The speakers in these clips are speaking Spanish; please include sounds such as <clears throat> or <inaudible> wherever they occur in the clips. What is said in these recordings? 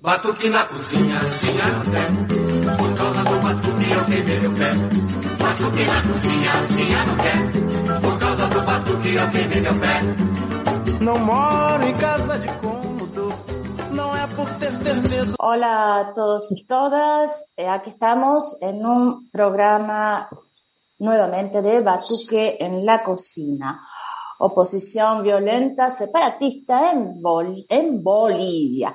Batuque na cozinha, sim não quer. Por causa do batuque eu queimei meu pé. Batuque na cozinha, sim não quer. Por causa do batuque eu queimei meu pé. Não moro em casa de cômodo, não é por. Hola a todos y todas, eh, aquí estamos en un programa nuevamente de Batuque en la cocina. Oposición violenta separatista en, Bol en Bolivia.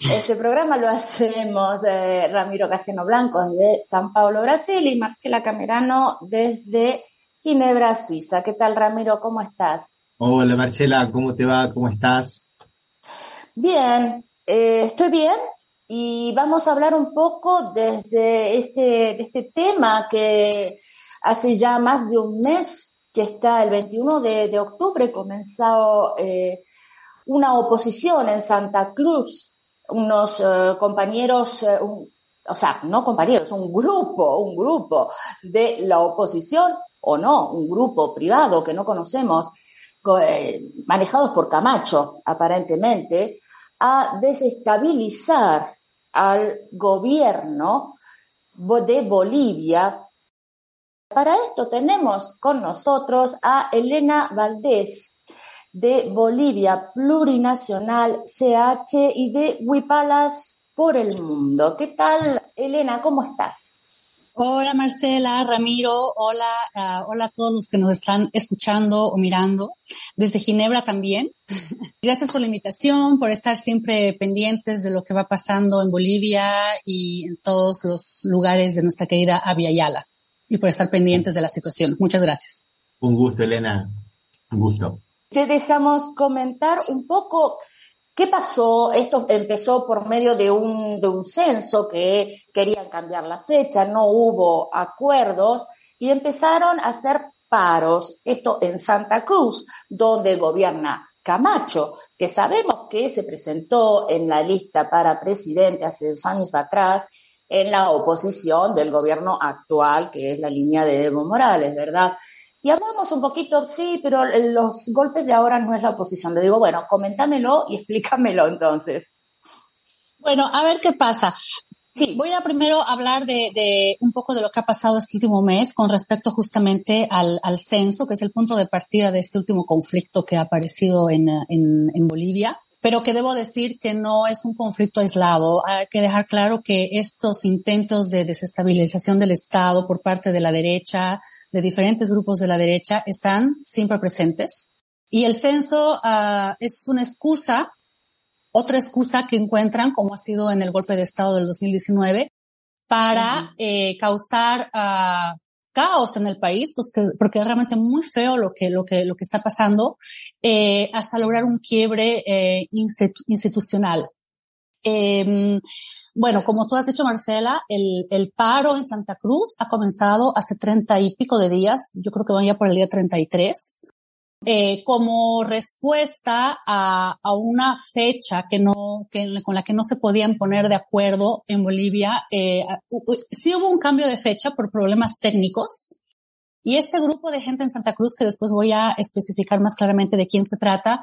Este programa lo hacemos eh, Ramiro Casiano Blanco desde San Paulo, Brasil y Marcela Camerano desde Ginebra, Suiza. ¿Qué tal Ramiro? ¿Cómo estás? Hola Marcela, ¿cómo te va? ¿Cómo estás? Bien, eh, estoy bien y vamos a hablar un poco desde este, de este tema que hace ya más de un mes que está el 21 de, de octubre comenzado eh, una oposición en Santa Cruz, unos eh, compañeros, eh, o sea, no compañeros, un grupo, un grupo de la oposición, o no, un grupo privado que no conocemos, eh, manejados por Camacho, aparentemente, a desestabilizar al gobierno de Bolivia. Para esto tenemos con nosotros a Elena Valdés de Bolivia Plurinacional CH y de Huipalas por el Mundo. ¿Qué tal, Elena? ¿Cómo estás? Hola Marcela, Ramiro, hola, uh, hola a todos los que nos están escuchando o mirando, desde Ginebra también. <laughs> Gracias por la invitación, por estar siempre pendientes de lo que va pasando en Bolivia y en todos los lugares de nuestra querida Avia Yala y por estar pendientes de la situación. Muchas gracias. Un gusto, Elena. Un gusto. Te dejamos comentar un poco ¿Qué pasó? Esto empezó por medio de un, de un censo que querían cambiar la fecha, no hubo acuerdos y empezaron a hacer paros. Esto en Santa Cruz, donde gobierna Camacho, que sabemos que se presentó en la lista para presidente hace dos años atrás en la oposición del gobierno actual, que es la línea de Evo Morales, ¿verdad? Y hablamos un poquito, sí, pero los golpes de ahora no es la oposición. Le digo, bueno, coméntamelo y <laughs> explícamelo entonces. Bueno, a ver qué pasa. Sí, voy a primero hablar de, de, un poco de lo que ha pasado este último mes con respecto justamente al, al, censo, que es el punto de partida de este último conflicto que ha aparecido en, en, en Bolivia pero que debo decir que no es un conflicto aislado. Hay que dejar claro que estos intentos de desestabilización del Estado por parte de la derecha, de diferentes grupos de la derecha, están siempre presentes. Y el censo uh, es una excusa, otra excusa que encuentran, como ha sido en el golpe de Estado del 2019, para uh -huh. eh, causar uh, caos en el país, pues que, porque es realmente muy feo lo que, lo que, lo que está pasando, eh, hasta lograr un quiebre eh, institu institucional. Eh, bueno, como tú has dicho, Marcela, el, el paro en Santa Cruz ha comenzado hace treinta y pico de días, yo creo que van ya por el día 33, eh, como respuesta a, a, una fecha que no, que, con la que no se podían poner de acuerdo en Bolivia. Eh, sí hubo un cambio de fecha por problemas técnicos. Y este grupo de gente en Santa Cruz, que después voy a especificar más claramente de quién se trata,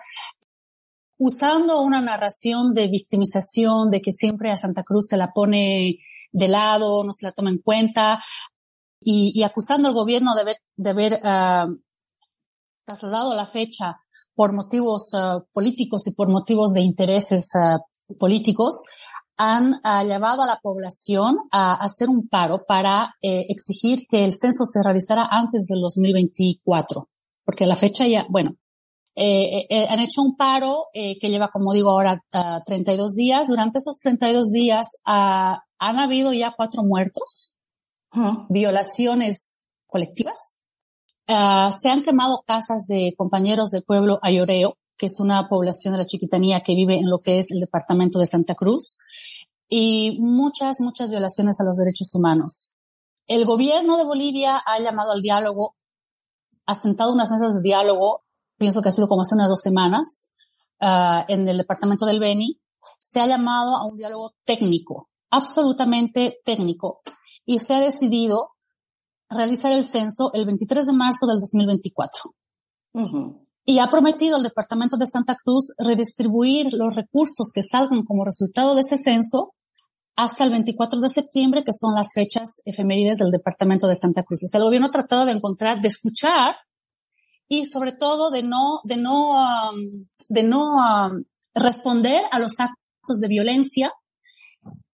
usando una narración de victimización, de que siempre a Santa Cruz se la pone de lado, no se la toma en cuenta, y, y acusando al gobierno de haber, de haber uh, trasladado la fecha por motivos uh, políticos y por motivos de intereses uh, políticos, han uh, llevado a la población a hacer un paro para eh, exigir que el censo se realizara antes del 2024, porque la fecha ya, bueno, eh, eh, han hecho un paro que lleva, como digo ahora, 32 días. Durante esos 32 días han habido ya cuatro muertos, -huh. violaciones colectivas, Uh, se han quemado casas de compañeros del pueblo Ayoreo, que es una población de la Chiquitanía que vive en lo que es el departamento de Santa Cruz, y muchas, muchas violaciones a los derechos humanos. El gobierno de Bolivia ha llamado al diálogo, ha sentado unas mesas de diálogo, pienso que ha sido como hace unas dos semanas, uh, en el departamento del Beni, se ha llamado a un diálogo técnico, absolutamente técnico, y se ha decidido realizar el censo el 23 de marzo del 2024. Uh -huh. y ha prometido al Departamento de Santa Cruz redistribuir los recursos que salgan como resultado de ese censo hasta el 24 de septiembre, que son las fechas efemérides del Departamento de Santa Cruz. O sea, el gobierno ha tratado de encontrar, de escuchar y sobre todo de no, de no, um, de no um, responder a los actos de violencia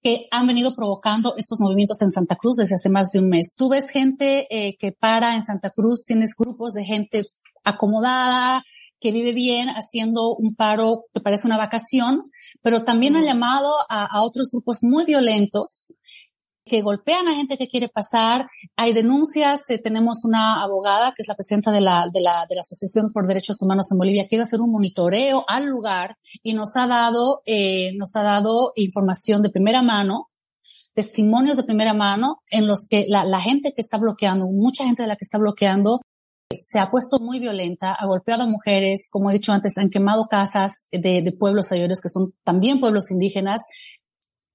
que han venido provocando estos movimientos en Santa Cruz desde hace más de un mes. Tú ves gente eh, que para en Santa Cruz, tienes grupos de gente acomodada, que vive bien haciendo un paro que parece una vacación, pero también han llamado a, a, otros grupos muy violentos que golpean a gente que quiere pasar. Hay denuncias. Eh, tenemos una abogada que es la presidenta de la, de la, de la Asociación por Derechos Humanos en Bolivia que iba a hacer un monitoreo al lugar y nos ha dado, eh, nos ha dado información de primera mano testimonios de primera mano en los que la, la gente que está bloqueando, mucha gente de la que está bloqueando, se ha puesto muy violenta, ha golpeado a mujeres, como he dicho antes, han quemado casas de, de pueblos mayores que son también pueblos indígenas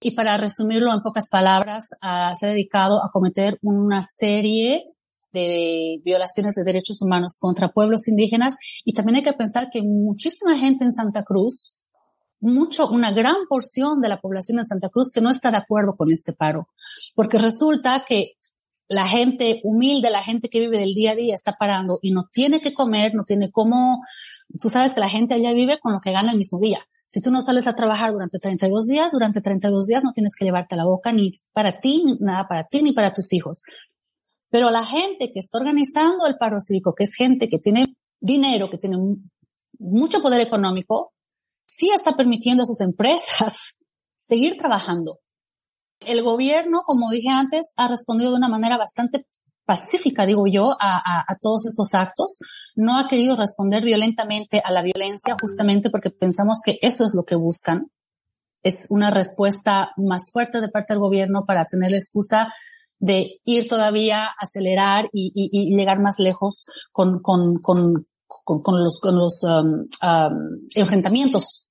y para resumirlo en pocas palabras, uh, se ha dedicado a cometer una serie de violaciones de derechos humanos contra pueblos indígenas y también hay que pensar que muchísima gente en Santa Cruz, mucho, una gran porción de la población en Santa Cruz que no está de acuerdo con este paro, porque resulta que la gente humilde, la gente que vive del día a día está parando y no tiene que comer, no tiene cómo, tú sabes que la gente allá vive con lo que gana el mismo día. Si tú no sales a trabajar durante 32 días, durante 32 días no tienes que llevarte la boca ni para ti, ni nada para ti, ni para tus hijos. Pero la gente que está organizando el paro cívico, que es gente que tiene dinero, que tiene mucho poder económico, sí está permitiendo a sus empresas <laughs> seguir trabajando. El gobierno, como dije antes, ha respondido de una manera bastante pacífica, digo yo, a, a, a, todos estos actos. No ha querido responder violentamente a la violencia justamente porque pensamos que eso es lo que buscan. Es una respuesta más fuerte de parte del gobierno para tener la excusa de ir todavía, acelerar y, y, y llegar más lejos con, con, con, con los, con los um, um, enfrentamientos,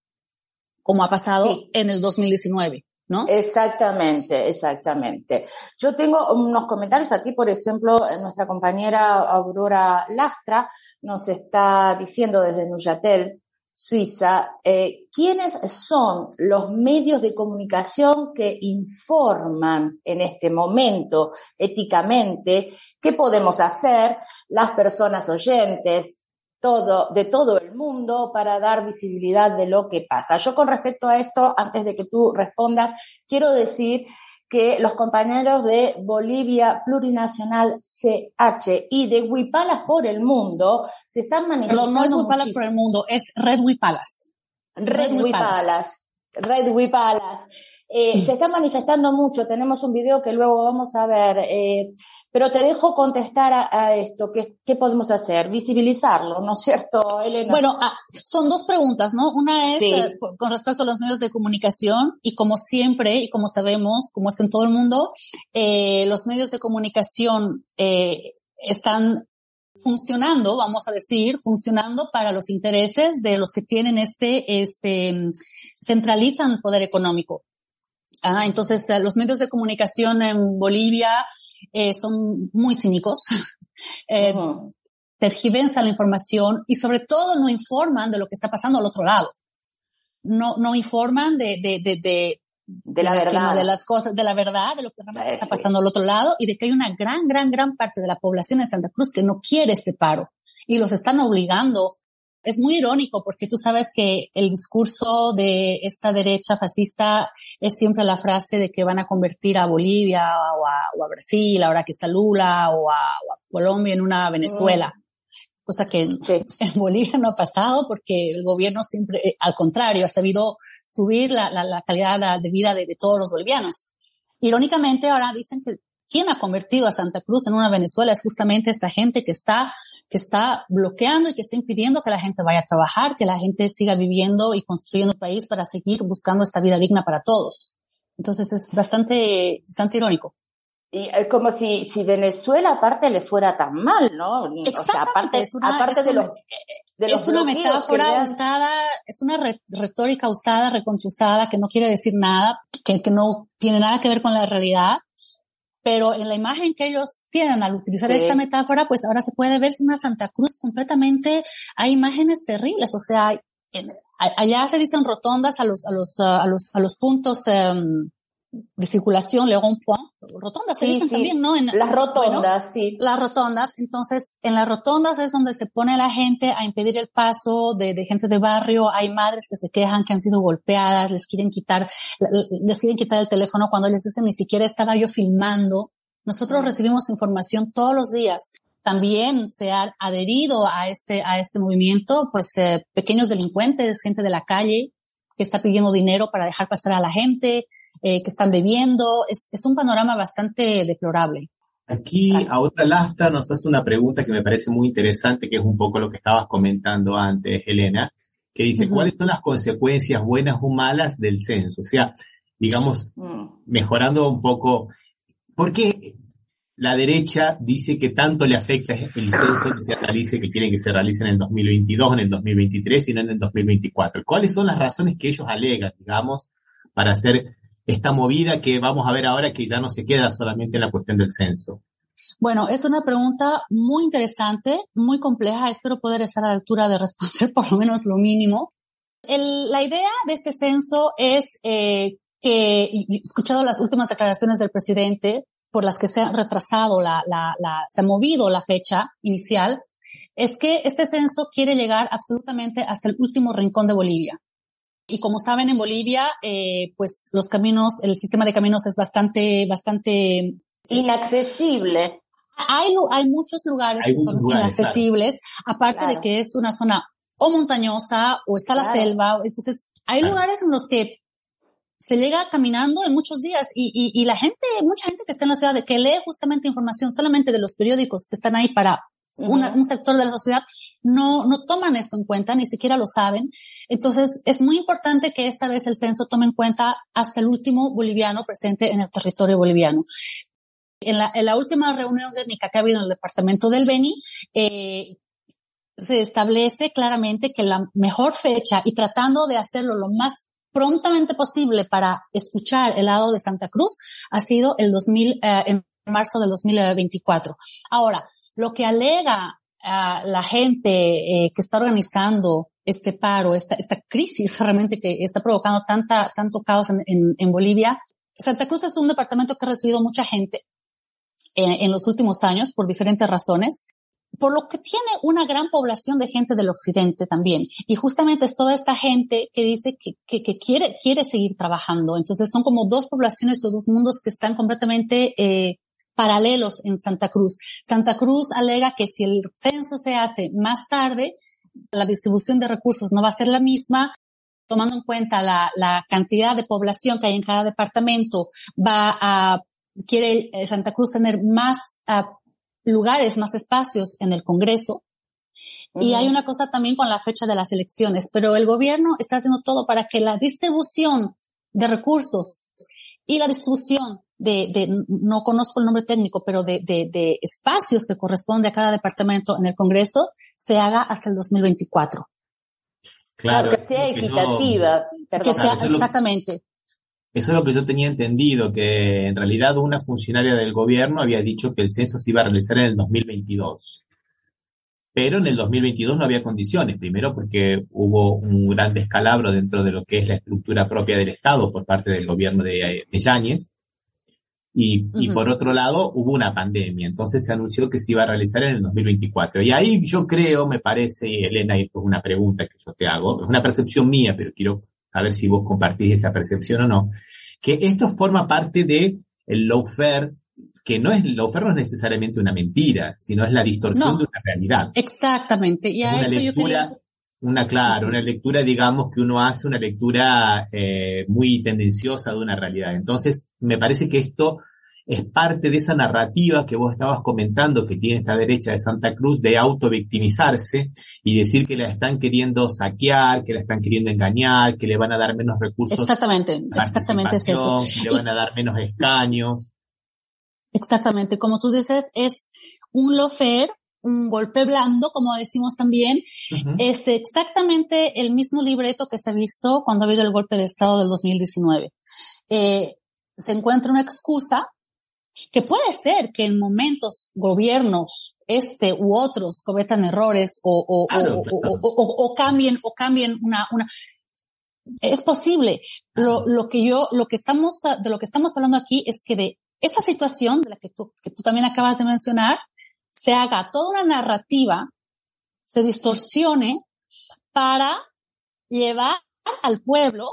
como ha pasado sí. en el 2019. Exactamente, exactamente. Yo tengo unos comentarios aquí, por ejemplo, nuestra compañera Aurora Lastra nos está diciendo desde Nuyatel, Suiza, eh, ¿quiénes son los medios de comunicación que informan en este momento éticamente? ¿Qué podemos hacer las personas oyentes? Todo, de todo el mundo para dar visibilidad de lo que pasa. Yo con respecto a esto, antes de que tú respondas, quiero decir que los compañeros de Bolivia Plurinacional CH y de Huipalas por el mundo se están manifestando. Perdón, no es Huipalas por el mundo, es Red Huipalas. Red, Red Huipalas. Red Huipalas. Eh, se <clears throat> está manifestando mucho, tenemos un video que luego vamos a ver, eh, pero te dejo contestar a, a esto, ¿qué, ¿qué, podemos hacer? Visibilizarlo, ¿no es cierto, Elena? Bueno, ah, son dos preguntas, ¿no? Una es sí. eh, con respecto a los medios de comunicación y como siempre y como sabemos, como está en todo el mundo, eh, los medios de comunicación están funcionando, vamos a decir, funcionando para los intereses de los que tienen este, este, centralizan el poder económico. Ah, entonces, eh, los medios de comunicación en Bolivia eh, son muy cínicos. <laughs> eh, uh -huh. Tergiversan la información y sobre todo no informan de lo que está pasando al otro lado. No, no informan de, de, de, de, de la verdad. De las cosas, de la verdad, de lo que realmente está pasando al otro lado y de que hay una gran, gran, gran parte de la población de Santa Cruz que no quiere este paro y los están obligando es muy irónico porque tú sabes que el discurso de esta derecha fascista es siempre la frase de que van a convertir a Bolivia o a, o a Brasil, ahora que está Lula, o a, o a Colombia en una Venezuela. Mm. Cosa que en, sí. en, Bolivia no ha pasado porque el gobierno siempre, eh, al contrario, ha sabido subir la, la, la calidad de vida de, de todos los bolivianos. Irónicamente, ahora dicen que quien ha convertido a Santa Cruz en una Venezuela es justamente esta gente que está que está bloqueando y que está impidiendo que la gente vaya a trabajar, que la gente siga viviendo y construyendo un país para seguir buscando esta vida digna para todos. Entonces es bastante, bastante irónico. Y eh, como si, si Venezuela aparte le fuera tan mal, ¿no? O sea, aparte, es una, aparte es de, los, de los, Es una metáfora usada, es una retórica usada, recontrusada, que no quiere decir nada, que, que no tiene nada que ver con la realidad Pero en la imagen que ellos tienen al utilizar esta metáfora, pues ahora se puede ver una Santa Cruz completamente, hay imágenes terribles, o sea, allá se dicen rotondas a los, a los, a los, a los puntos, um, de circulación, le un point, rotondas se dicen también, ¿no? En, las rotondas, sí. Las rotondas, entonces en las rotondas es donde se pone la gente a impedir el paso de, de, gente de barrio, hay madres que se quejan que han sido golpeadas, les quieren quitar, les quieren quitar el teléfono cuando les dicen ni siquiera estaba yo filmando. Nosotros recibimos información todos los días. También se ha adherido a este, a este movimiento, pues eh, pequeños delincuentes, gente de la calle que está pidiendo dinero para dejar pasar a la gente, eh, que están bebiendo. Es, es, un panorama bastante deplorable. Aquí ahora Lastra nos hace una pregunta que me parece muy interesante, que es un poco lo que estabas comentando antes, Elena, que dice, ¿cuáles son las consecuencias buenas o malas del censo? O sea, digamos, mm. mejorando un poco, ¿por qué la derecha dice que tanto le afecta el censo que se realice, que quieren que se realice en el 2022, en el 2023 y no en el 2024? ¿Cuáles son las razones que ellos alegan, digamos, para hacer esta movida que vamos a ver ahora que ya no se queda solamente en la cuestión del censo? Bueno, es una pregunta muy interesante, muy compleja. Espero poder estar a la altura de responder por lo menos lo mínimo. la idea de este censo es eh, que, he escuchado las últimas declaraciones del presidente por las que se ha retrasado la, la, se ha movido la fecha inicial, es que este censo quiere llegar absolutamente hasta el último rincón de Bolivia. Y como saben, en Bolivia, eh, pues los caminos, el sistema de caminos es bastante, bastante inaccesible. Hay, hay muchos lugares que son inaccesibles, aparte de que es una zona o montañosa o está la selva. Entonces, hay lugares en los que se llega caminando en muchos días y, y, y, la gente, mucha gente que está en la ciudad, que lee justamente información solamente de los periódicos que están ahí para un sector de la sociedad, no, no toman esto en cuenta, ni siquiera lo saben. Entonces, es muy importante que esta vez el censo tome en cuenta hasta el último boliviano presente en el territorio boliviano. En la, en la última reunión técnica que ha habido en el departamento del Beni, eh, se establece claramente que la mejor fecha y tratando de hacerlo lo más prontamente posible para escuchar el lado de Santa Cruz ha sido el 2000, eh, en marzo del 2024. Ahora, lo que alega a la gente eh, que está organizando este paro, esta, esta crisis realmente que está provocando tanta, tanto caos en, en, Bolivia. Santa Cruz es un departamento que ha recibido mucha gente eh, en los últimos años por diferentes razones, por lo que tiene una gran población de gente del occidente también. Y justamente es toda esta gente que dice que, que, que quiere, quiere seguir trabajando. Entonces son como dos poblaciones o dos mundos que están completamente eh, paralelos en Santa Cruz. Santa Cruz alega que si el censo se hace más tarde, la distribución de recursos no va a ser la misma, tomando en cuenta la, la cantidad de población que hay en cada departamento, va a, quiere eh, Santa Cruz tener más uh, lugares, más espacios en el Congreso. Y hay una cosa también con la fecha de las elecciones, pero el gobierno está haciendo todo para que la distribución de recursos y la distribución de, de, no conozco el nombre técnico, pero de, de, de espacios que corresponde a cada departamento en el Congreso, se haga hasta el 2024. Claro, que sea equitativa. que sea, exactamente. Eso es lo que yo tenía entendido, que en realidad una funcionaria del gobierno había dicho que el censo se iba a realizar en el 2022. Pero en el 2022 no había condiciones. Primero porque hubo un gran descalabro dentro de lo que es la estructura propia del Estado por parte del gobierno de, de Yáñez. Y, y por otro lado, hubo una pandemia, entonces se anunció que se iba a realizar en el 2024. Y ahí yo creo, me parece, Elena, y esto es una pregunta que yo te hago, es una percepción mía, pero quiero saber si vos compartís esta percepción o no, que esto forma parte de el lawfare, que no es, lawfare no es necesariamente una mentira, sino es la distorsión de una realidad. Exactamente, y a una eso lectura, yo quería... Una, claro, una lectura, digamos, que uno hace una lectura eh, muy tendenciosa de una realidad. Entonces, me parece que esto es parte de esa narrativa que vos estabas comentando que tiene esta derecha de Santa Cruz de autovictimizarse y decir que la están queriendo saquear, que la están queriendo engañar, que le van a dar menos recursos. Exactamente, exactamente es eso. Que le van a dar menos escaños. Exactamente, como tú dices, es un lofer un golpe blando, como decimos también, es exactamente el mismo libreto que se ha visto cuando ha habido el golpe de Estado del 2019. Eh, se encuentra una excusa que puede ser que en momentos gobiernos este u otros cometan errores o, o, o, o cambien o cambien una, una es posible. Lo, lo que yo, lo que estamos, de lo que estamos hablando aquí es que de esa situación de la que tú, que tú también acabas de mencionar, se haga toda una narrativa, se distorsione para llevar al pueblo,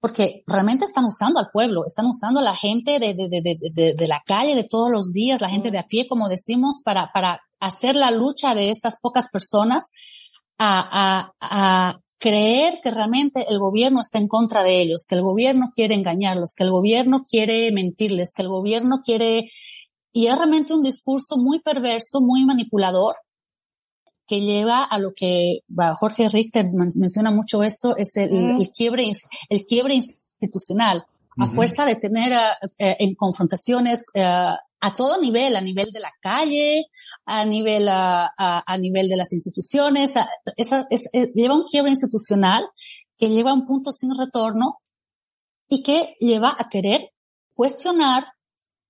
porque realmente están usando al pueblo, están usando a la gente de, de, de, de, la calle de todos los días, la gente de a pie, como decimos, para, para hacer la lucha de estas pocas personas a, a, a creer que realmente el gobierno está en contra de ellos, que el gobierno quiere engañarlos, que el gobierno quiere mentirles, que el gobierno quiere... Y es realmente un discurso muy perverso, muy manipulador, que lleva a lo que Jorge Richter menciona mucho esto, es el, mm. quiebre, el quiebre institucional. A fuerza de tener eh, en confrontaciones eh, a todo nivel, a nivel de la calle, a nivel, a, a, nivel de las instituciones, esa, es, lleva un quiebre institucional que lleva a un punto sin retorno y que lleva a querer cuestionar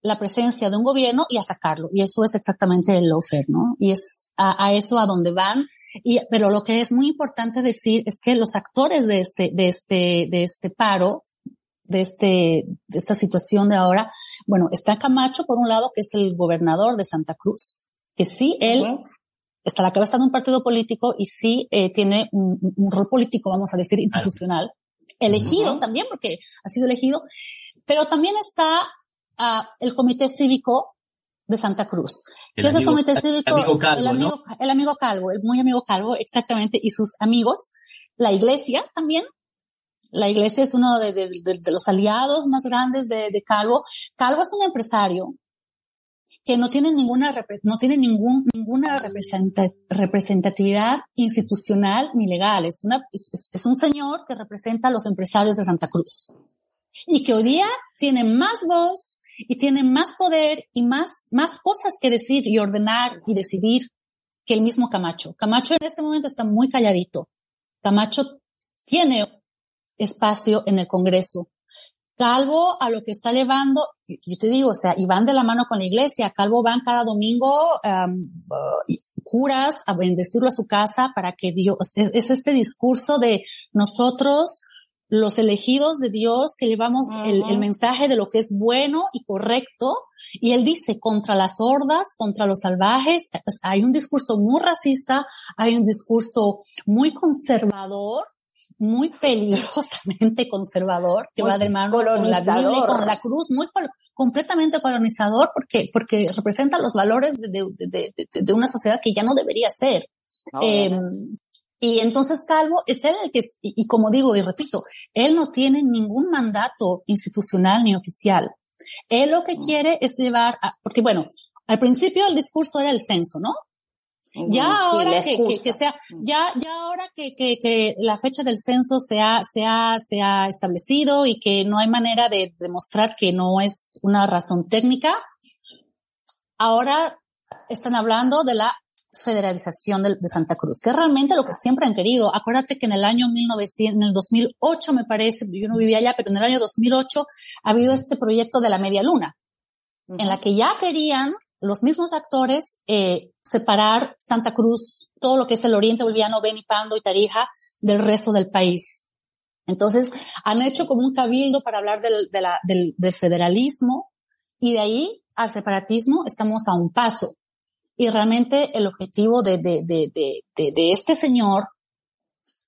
la presencia de un gobierno y a sacarlo. Y eso es exactamente el lawfare, ¿no? Y es a, eso a donde van. Y, pero lo que es muy importante decir es que los actores de este, de este, de este paro, de este, de esta situación de ahora, bueno, está Camacho por un lado, que es el gobernador de Santa Cruz, que sí, él está a la cabeza de un partido político y sí eh, tiene un, rol político, vamos a decir, institucional, elegido también, porque ha sido elegido, pero también está el Comité Cívico de Santa Cruz. El es el Comité Cívico? El amigo Calvo, el amigo, el amigo Calvo, el muy amigo Calvo, exactamente, y sus amigos. La iglesia también. La iglesia es uno de, los aliados más grandes de, Calvo. Calvo es un empresario que no tiene ninguna, no tiene ninguna representatividad institucional ni legal. Es un señor que representa a los empresarios de Santa Cruz y que hoy día tiene más voz, y tiene más poder y más cosas que decir y ordenar y decidir que el mismo Camacho. Camacho en este momento está muy calladito. Camacho tiene espacio en el Congreso. Calvo a lo que está llevando, yo te digo, o sea, y van de la mano con la iglesia. Calvo van cada domingo um, curas a bendecirlo a su casa para que Dios, es este discurso de nosotros los elegidos de Dios que llevamos el, mensaje de lo que es bueno y correcto. Y él dice, contra las hordas, contra los salvajes, hay un discurso muy racista, hay un discurso muy conservador, muy peligrosamente <laughs> conservador, que va de mano con la Biblia y con la cruz, muy completamente colonizador, porque, porque representa los valores de, de, de, una sociedad que ya no debería ser. Em, y entonces Calvo es él el que, y, como digo y repito, él no tiene ningún mandato institucional ni oficial. Él lo que quiere es llevar, a, porque bueno, al principio el discurso era el censo, ¿no? Ya ahora que, que, sea, mm. ya, ya ahora que, que, que la fecha del censo se ha, se ha, se ha establecido y que no hay manera de demostrar que no es una razón técnica, ahora están hablando de la federalización de, Santa Cruz, que es realmente lo que siempre han querido. Acuérdate que en el año 1900, en el 2008 me parece, yo no vivía allá, pero en el año 2008 ha habido este proyecto de la media luna, en la que ya querían los mismos actores eh, separar Santa Cruz, todo lo que es el oriente boliviano, Beni, Pando y Tarija, del resto del país. Entonces, han hecho como un cabildo para hablar del, del, del federalismo y de ahí al separatismo estamos a un paso. Y realmente el objetivo de, de, de, de, de este señor,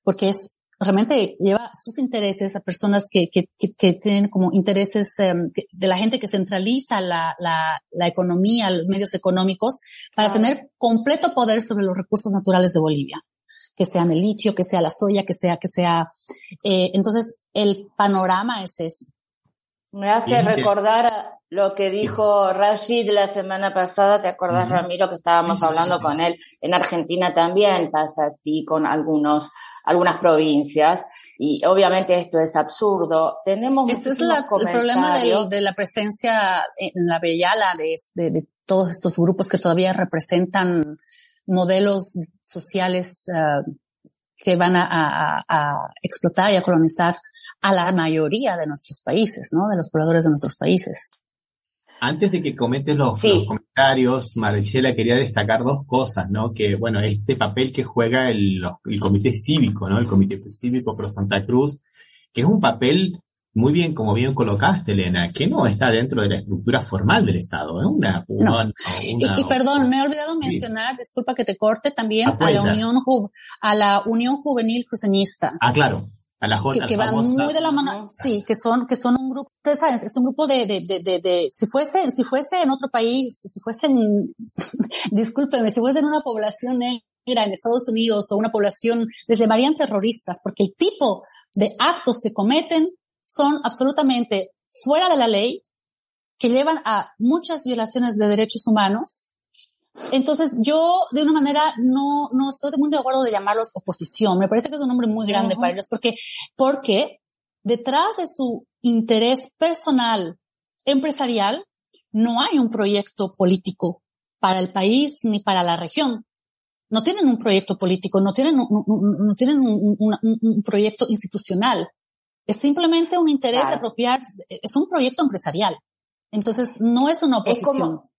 porque es realmente lleva sus intereses a personas que, que, que, tienen como intereses em, de la gente que centraliza la, la, la economía, los medios económicos, para tener completo poder sobre los recursos naturales de Bolivia, que sean el litio, que sea la soya, que sea, que sea. Eh, entonces, el panorama es ese. Me hace recordar lo que dijo Rashid la semana pasada, ¿te acuerdas, Ramiro, que estábamos hablando con él? En Argentina también pasa así con algunos algunas provincias y obviamente esto es absurdo. Tenemos Ese es el problema de, la presencia en la Bellala de, de, todos estos grupos que todavía representan modelos sociales uh, que van a, a, a, explotar y a colonizar a la mayoría de nuestros países, ¿no? De los pobladores de nuestros países. Antes de que comentes los, los comentarios, Marichela, quería destacar dos cosas, ¿no? Que, bueno, este papel que juega el, el comité cívico, ¿no? El comité cívico pro Santa Cruz, que es un papel muy bien, como bien colocaste, Elena, que no está dentro de la estructura formal del Estado. Es una, una, y, perdón, me he olvidado mencionar, disculpa que te corte, también a la Unión a la Unión Juvenil Cruceñista. Ah, claro. A la J, que, que van muy de la mano, sí, que son, que son un grupo, ustedes saben, es un grupo de, de, de, de, de si fuese, si fuese en otro país, si fuese en, <laughs> discúlpeme, si fuese en una población negra en Estados Unidos o una población, les llamarían terroristas, porque el tipo de actos que cometen son absolutamente fuera de la ley, que llevan a muchas violaciones de derechos humanos. Entonces, yo de una manera no, no estoy muy de acuerdo de llamarlos oposición. Me parece que es un nombre muy grande para ellos porque, porque detrás de su interés personal, empresarial, no hay un proyecto político para el país ni para la región. No tienen un proyecto político, no tienen, no, tienen un proyecto institucional. Es simplemente un interés de apropiar, es un proyecto empresarial. Entonces, no es una oposición. Es como,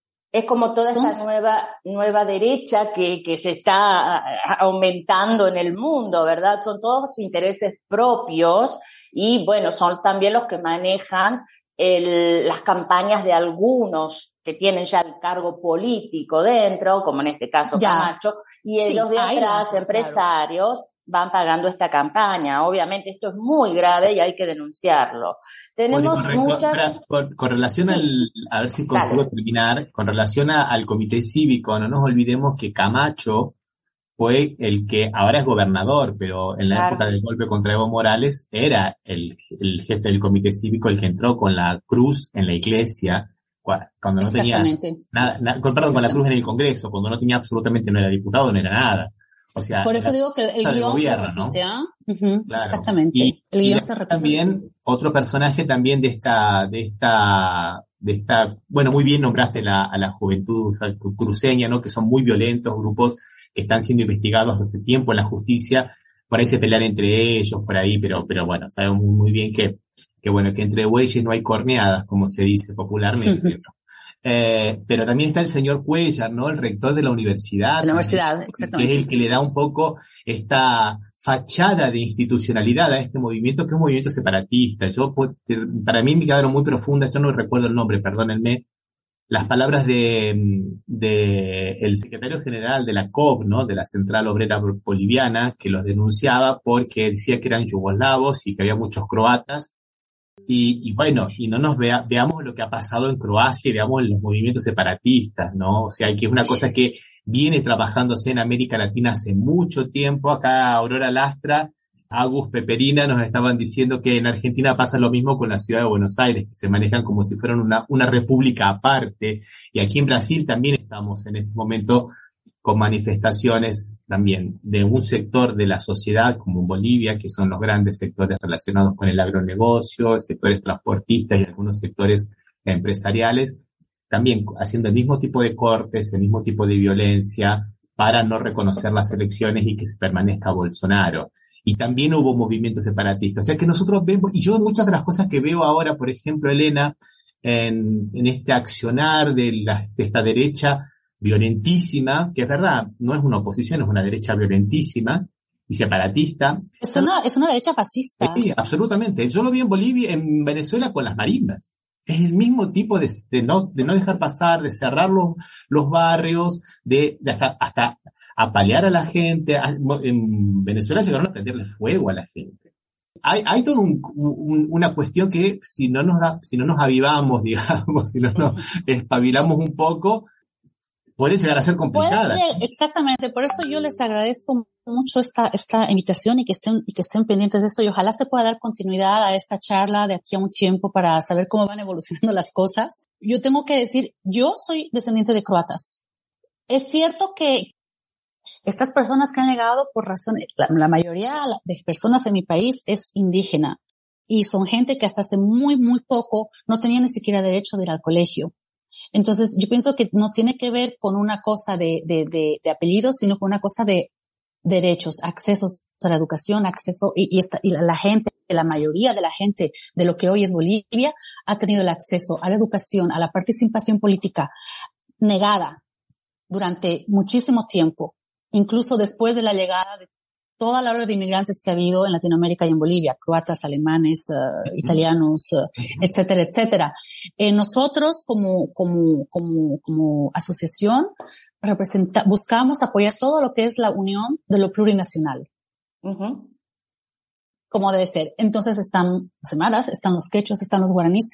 toda esta nueva, nueva derecha que, que se está aumentando en el mundo, ¿verdad? Son todos intereses propios y bueno, son también los que manejan el, las campañas de algunos que tienen ya el cargo político dentro, como en este caso Camacho, y ellos de atrás, empresarios, van pagando esta campaña. Obviamente esto es muy grave y hay que denunciarlo. Tenemos muchas... con, relación al, a ver si consigo terminar, con relación al comité cívico, no nos olvidemos que Camacho fue el que ahora es gobernador, pero en la época del golpe contra Evo Morales era el, el, jefe del comité cívico el que entró con la cruz en la iglesia cuando no tenía nada, perdón, con la cruz en el Congreso, cuando no tenía absolutamente, no era diputado, no era nada. Por eso digo que el guion se repite, ¿ah? Exactamente. Y, el También otro personaje también de esta, de esta, de esta, bueno, muy bien nombraste la, a la juventud cruceña, ¿no? Que son muy violentos, grupos que están siendo investigados hace tiempo en la justicia, por ahí se pelean entre ellos, por ahí, pero, pero bueno, sabemos muy, bien que, que bueno, que entre bueyes no hay corneadas, como se dice popularmente, Eh, pero también está el señor Cuellar, ¿no? El rector de la universidad. La universidad, exactamente. Que es el que le da un poco esta fachada de institucionalidad a este movimiento, que es un movimiento separatista. Yo, pues, para mí me quedaron muy profundas, yo no recuerdo el nombre, perdónenme, las palabras de, de el secretario general de la COP, ¿no? De la Central Obrera Boliviana, que los denunciaba porque decía que eran yugoslavos y que había muchos croatas y, y, bueno, y no nos vea, veamos lo que ha pasado en Croacia y veamos los movimientos separatistas, ¿no? O sea, que es una cosa que viene trabajándose en América Latina hace mucho tiempo. Acá Aurora Lastra, Agus Peperina nos estaban diciendo que en Argentina pasa lo mismo con la ciudad de Buenos Aires, que se manejan como si fueran una, una república aparte. Y aquí en Brasil también estamos en este momento con manifestaciones también de un sector de la sociedad, como en Bolivia, que son los grandes sectores relacionados con el agronegocio, sectores transportistas y algunos sectores empresariales, también haciendo el mismo tipo de cortes, el mismo tipo de violencia para no reconocer las elecciones y que se permanezca Bolsonaro. Y también hubo movimientos separatistas. O sea que nosotros vemos, y yo muchas de las cosas que veo ahora, por ejemplo, Elena, en, este accionar de esta derecha, violentísima, que es verdad, no es una oposición, es una derecha violentísima y separatista. Es una, es una derecha fascista. Sí, absolutamente. Yo lo vi en Bolivia, en Venezuela con las marinas. Es el mismo tipo de, de, no, de no dejar pasar, de cerrar los, los barrios, de, de hasta, hasta apalear a la gente. En Venezuela llegaron a prenderle fuego a la gente. Hay, hay toda un, un, una cuestión que si no nos da, si no nos avivamos, <laughs> digamos, si no nos espabilamos un poco, puede llegar a ser complicada. exactamente, por eso yo les agradezco mucho esta, esta invitación y que estén, y que estén pendientes de esto y ojalá se pueda dar continuidad a esta charla de aquí a un tiempo para saber cómo van evolucionando las cosas. Yo tengo que decir, yo soy descendiente de croatas. Es cierto que estas personas que han llegado por razones, la, la mayoría de personas en mi país es indígena y son gente que hasta hace muy, muy poco no tenía ni siquiera derecho de ir al colegio entonces, yo pienso que no tiene que ver con una cosa de, de, de, de apellidos, sino con una cosa de derechos, accesos a la educación, acceso, y, esta, y la gente, la mayoría de la gente de lo que hoy es Bolivia, ha tenido el acceso a la educación, a la participación política negada durante muchísimo tiempo, incluso después de la llegada de toda la hora de inmigrantes que ha habido en Latinoamérica y en Bolivia, croatas, alemanes, uh, italianos, uh, etcétera, etcétera. Eh, nosotros como, como, como, como asociación representa, buscamos apoyar todo lo que es la unión de lo plurinacional. Uh Como debe ser. Entonces están los semaras, están los quechos, están los guaraníes.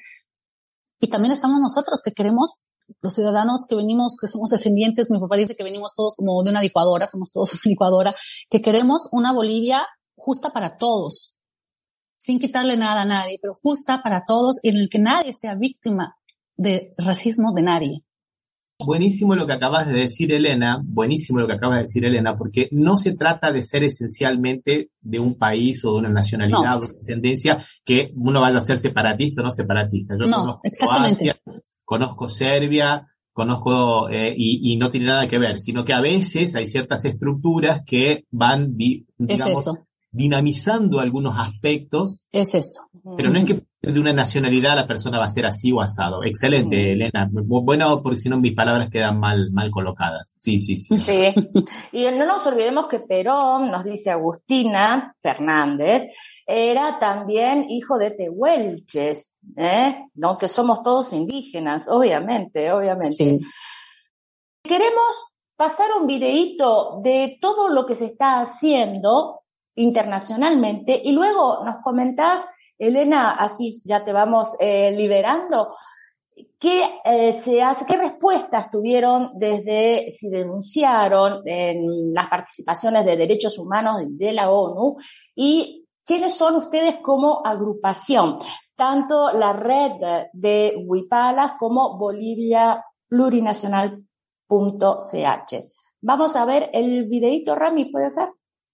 Y también estamos nosotros que queremos los ciudadanos que venimos, que somos descendientes, mi papá dice que venimos todos como de una licuadora, somos todos <laughs> una licuadora, que queremos una Bolivia justa para todos, sin quitarle nada a nadie, pero justa para todos en el que nadie sea víctima de racismo de nadie. Buenísimo lo que acabas de decir, Elena, buenísimo lo que acabas de decir, Elena, porque no se trata de ser esencialmente de un país o de una nacionalidad o de descendencia que uno vaya a ser separatista o no separatista. Yo no, exactamente conozco Serbia, conozco eh, y, no tiene nada que ver, sino que a veces hay ciertas estructuras que van, digamos, dinamizando algunos aspectos. Es eso. Pero no es que de una nacionalidad la persona va a ser así o asado. Excelente, Elena. Bueno, porque si no mis palabras quedan mal, mal colocadas. Sí, sí, sí. Sí. Y no nos olvidemos que Perón, nos dice Agustina Fernández, era también hijo de tehuelches, ¿eh? ¿no? Que somos todos indígenas, obviamente, obviamente. Queremos pasar un videíto de todo lo que se está haciendo internacionalmente y luego nos comentás, Elena, así ya te vamos eh, liberando, ¿Qué eh, se hace? ¿Qué respuestas tuvieron desde si denunciaron en las participaciones de derechos humanos de la ONU y ¿Quiénes son ustedes como agrupación? Tanto la red de Huipalas como Bolivia Plurinacional.ch. Vamos a ver el videito, Rami, ¿puede ser?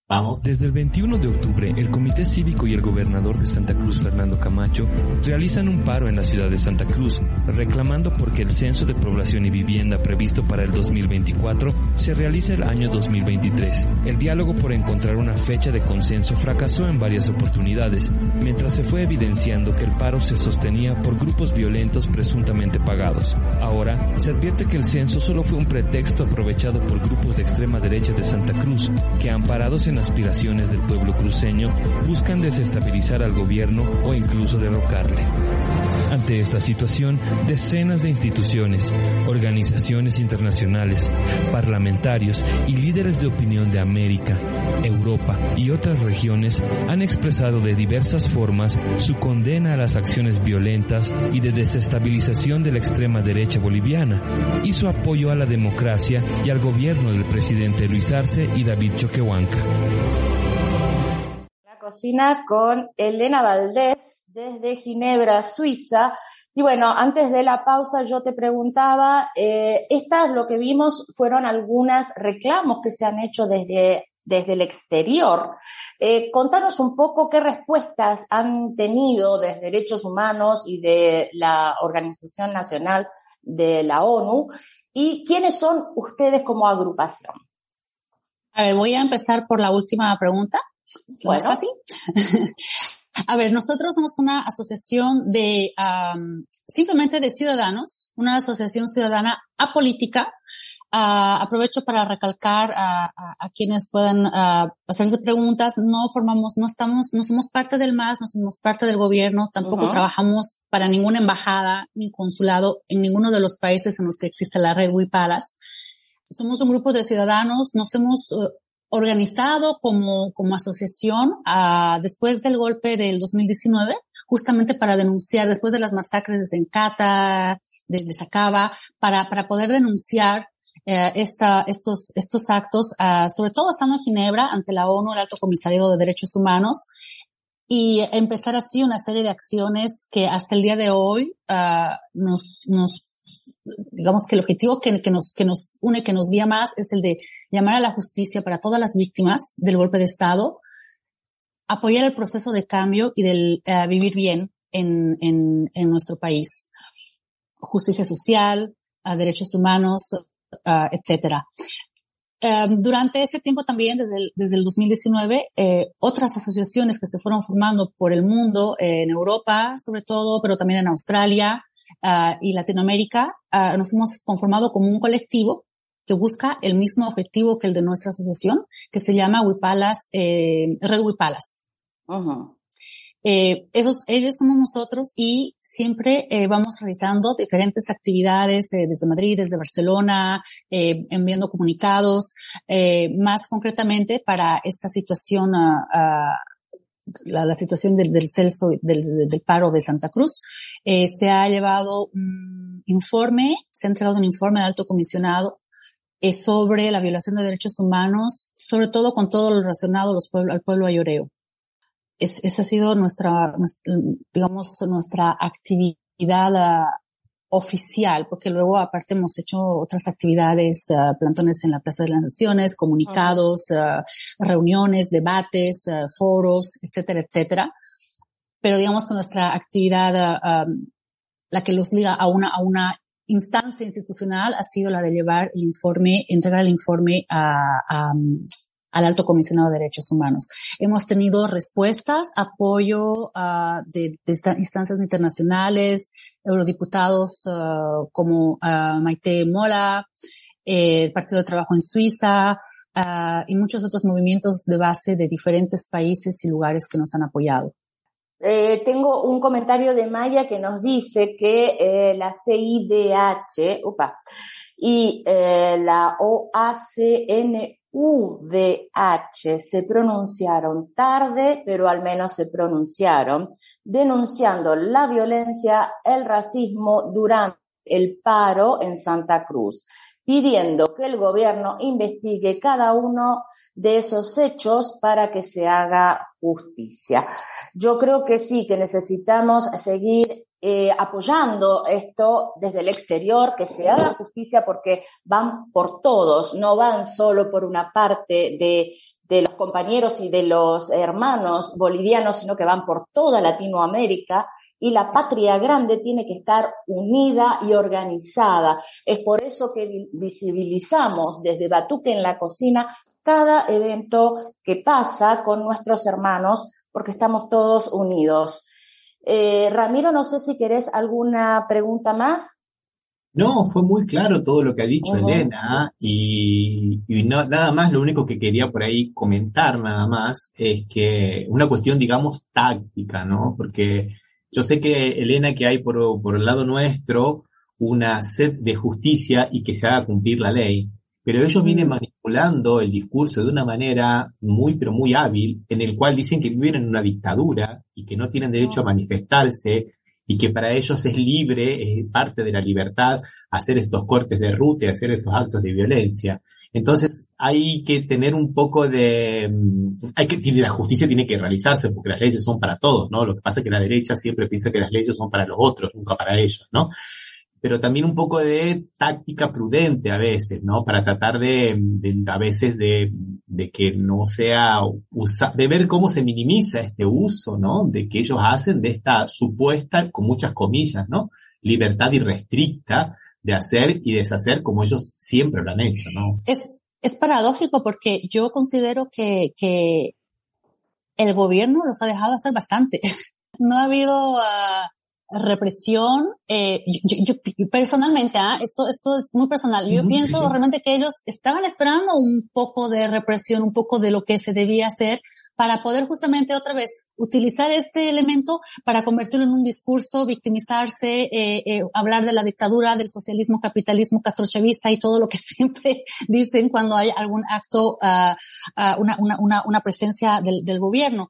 Vamos. Desde el 21 de octubre, el Comité Cívico y el gobernador de Santa Cruz, Fernando Camacho, realizan un paro en la ciudad de Santa Cruz, reclamando porque el censo de población y vivienda previsto para el 2024 se realice el año 2023. El diálogo por encontrar una fecha de consenso fracasó en varias oportunidades, mientras se fue evidenciando que el paro se sostenía por grupos violentos presuntamente pagados. Ahora, se advierte que el censo solo fue un pretexto aprovechado por grupos de extrema derecha de Santa Cruz, que amparados en aspiraciones del pueblo cruceño buscan desestabilizar al gobierno o incluso derrocarle. Ante esta situación, decenas de instituciones, organizaciones internacionales, parlamentarios y líderes de opinión de América, Europa y otras regiones han expresado de diversas formas su condena a las acciones violentas y de desestabilización de la extrema derecha boliviana y su apoyo a la democracia y al gobierno del presidente Luis Arce y David Choquehuanca. La cocina con Elena Valdés desde Ginebra, Suiza. Y bueno, antes de la pausa yo te preguntaba, eh, estas lo que vimos fueron algunos reclamos que se han hecho desde, desde el exterior. Eh, contanos un poco qué respuestas han tenido desde Derechos Humanos y de la Organización Nacional de la ONU y quiénes son ustedes como agrupación. A ver, voy a empezar por la última pregunta. Bueno. así? <laughs> a ver, nosotros somos una asociación de, simplemente de ciudadanos, una asociación ciudadana apolítica. Uh, aprovecho para recalcar a, quienes puedan hacerse preguntas. No formamos, no estamos, no somos parte del MAS, no somos parte del gobierno, tampoco trabajamos para ninguna embajada ni consulado en ninguno de los países en los que existe la red WIPALAS somos un grupo de ciudadanos, nos hemos eh, organizado como, como asociación uh, después del golpe del 2019, justamente para denunciar, después de las masacres de Zencata, de, Sacaba, para, para poder denunciar eh, esta, estos, estos actos, uh, sobre todo estando en Ginebra ante la ONU, el Alto Comisariado de Derechos Humanos, y empezar así una serie de acciones que hasta el día de hoy uh, nos, nos digamos que el objetivo que, que, nos, que nos une, que nos guía más es el de llamar a la justicia para todas las víctimas del golpe de Estado, apoyar el proceso de cambio y del uh, vivir bien en, en, en, nuestro país. Justicia social, uh, derechos humanos, uh, etcétera. Em, durante este tiempo también, desde el, desde el 2019, eh, otras asociaciones que se fueron formando por el mundo, eh, en Europa sobre todo, pero también en Australia uh, y Latinoamérica, uh, nos hemos conformado como un colectivo que busca el mismo objetivo que el de nuestra asociación, que se llama Wipalas, eh, Red Wipalas. Uh. Eh, esos, ellos somos nosotros y siempre eh, vamos realizando diferentes actividades eh, desde Madrid, desde Barcelona, enviando comunicados, más concretamente para esta situación, uh, uh, la, situación del, Celso, del, del, paro de Santa Cruz. Se ha llevado un informe, se ha entregado un informe de alto comisionado sobre la violación de derechos humanos, sobre todo con todo lo relacionado a los pueblos, al pueblo ayoreo es, esa ha sido nuestra, nuestra, digamos, nuestra actividad uh, oficial, porque luego aparte hemos hecho otras actividades, uh, plantones en la Plaza de las Naciones, comunicados, uh, reuniones, debates, foros, etcétera, etcétera. Pero digamos que nuestra actividad, um, la que los liga a una, a una instancia institucional ha sido la de llevar el informe, entregar el informe a, a, al Alto Comisionado de Derechos Humanos. Hemos tenido respuestas, apoyo uh, de, instancias internacionales, eurodiputados uh, como uh, Maite Mola, eh, el Partido de Trabajo en Suiza y muchos otros movimientos de base de diferentes países y lugares que nos han apoyado. Eh, tengo un comentario de Maya que nos dice que eh, la CIDH y la OACN UDH se pronunciaron tarde, pero al menos se pronunciaron, denunciando la violencia, el racismo durante el paro en Santa Cruz, pidiendo que el gobierno investigue cada uno de esos hechos para que se haga justicia. Yo creo que sí, que necesitamos seguir eh, apoyando esto desde el exterior, que se haga justicia porque van por todos, no van solo por una parte de, de los compañeros y de los hermanos bolivianos, sino que van por toda Latinoamérica y la patria grande tiene que estar unida y organizada. Es por eso que visibilizamos desde Batuque en la cocina cada evento que pasa con nuestros hermanos, porque estamos todos unidos. Eh, Ramiro, no sé si querés alguna pregunta más. No, fue muy claro todo lo que ha dicho uh -huh. Elena y, y no, nada más, lo único que quería por ahí comentar nada más es que una cuestión, digamos, táctica, ¿no? Porque yo sé que, Elena, que hay por, por el lado nuestro una sed de justicia y que se haga cumplir la ley, pero ellos vienen manipulando el discurso de una manera muy, pero muy hábil, en el cual dicen que viven en una dictadura y que no tienen derecho a manifestarse y que para ellos es libre, es parte de la libertad hacer estos cortes de ruta y hacer estos actos de violencia. Entonces hay que tener un poco de, hay que, la justicia tiene que realizarse porque las leyes son para todos, ¿no? Lo que pasa es que la derecha siempre piensa que las leyes son para los otros, nunca para ellos, ¿no? Pero también un poco de táctica prudente a veces, ¿no? Para tratar de, de a veces de, de, que no sea usa, de ver cómo se minimiza este uso, ¿no? De que ellos hacen de esta supuesta, con muchas comillas, ¿no? Libertad irrestricta de hacer y deshacer como ellos siempre lo han hecho, ¿no? Es, es paradójico porque yo considero que, que el gobierno los ha dejado hacer bastante. <laughs> no ha habido uh, represión, eh, yo, yo, personalmente, ¿ah? esto, esto es muy personal. Yo pienso realmente que ellos estaban esperando un poco de represión, un poco de lo que se debía hacer para poder justamente otra vez utilizar este elemento para convertirlo en un discurso, victimizarse, eh, eh, hablar de la dictadura, del socialismo, capitalismo castrochavista y todo lo que <laughs> siempre dicen cuando hay algún acto, uh, uh, una, una, una, presencia del, del, gobierno.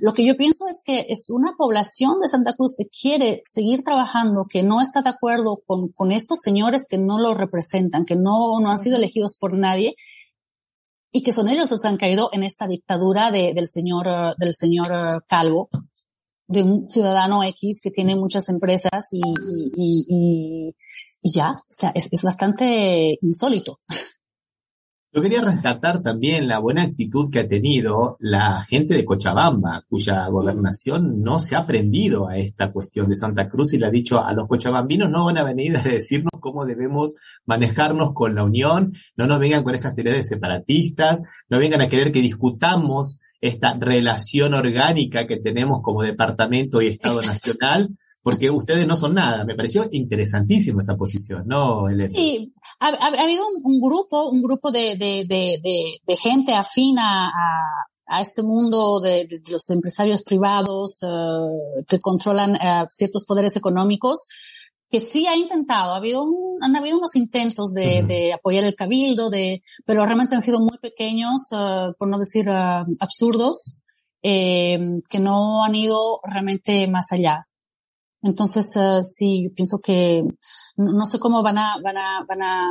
Lo que yo pienso es que es una población de Santa Cruz que quiere seguir trabajando, que no está de acuerdo con, con estos señores que no lo representan, que no, no han sido elegidos por nadie y que son ellos los que han caído en esta dictadura de, del señor, del señor Calvo, de un ciudadano X que tiene muchas empresas y, y, y, y ya, o sea, es bastante insólito. Yo quería rescatar también la buena actitud que ha tenido la gente de Cochabamba, cuya gobernación no se ha aprendido a esta cuestión de Santa Cruz y le ha dicho a los cochabambinos no van a venir a decirnos cómo debemos manejarnos con la Unión, no nos vengan con esas teorías de separatistas, no vengan a querer que discutamos esta relación orgánica que tenemos como departamento y Estado nacional, porque ustedes no son nada. Me pareció interesantísimo esa posición, ¿no, Elena? Sí, ha, ha, habido un, un, grupo, un grupo de, de, de, de gente afina a, a este mundo de, de los empresarios privados uh, que controlan uh, ciertos poderes económicos, que sí ha intentado, ha habido un, han habido unos intentos de, uh -huh. de, apoyar el cabildo, de, pero realmente han sido muy pequeños, uh, por no decir uh, absurdos, eh, que no han ido realmente más allá. Entonces, sí, pienso que no, no, sé cómo van a, van a, van a,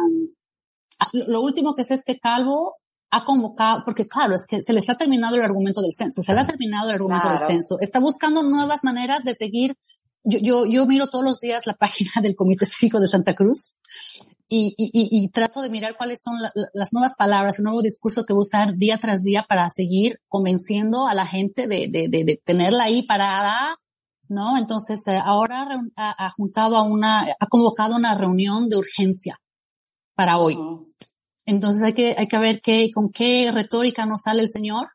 lo último que sé es que Calvo ha convocado, porque claro, es que se le está terminando el argumento del censo, se le ha terminado el argumento claro. del censo, está buscando nuevas maneras de seguir. Yo, yo, yo miro todos los días la <laughs> página del Comité Cívico de Santa Cruz y, y, y, trato de mirar cuáles son la, las nuevas palabras, el nuevo discurso que va a usar día tras día para seguir convenciendo a la gente de, de, de, de tenerla ahí parada, ¿no? Entonces, eh, ahora ha, ha, juntado a una, ha convocado una reunión de urgencia para hoy. Uh -huh. Entonces hay que, hay que ver qué, con qué retórica nos sale el Señor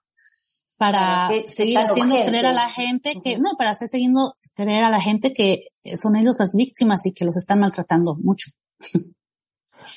para que, seguir haciendo urgente. creer a la gente que, uh -huh. no, para hacer siguiendo creer a la gente que son ellos las víctimas y que los están maltratando mucho. <laughs>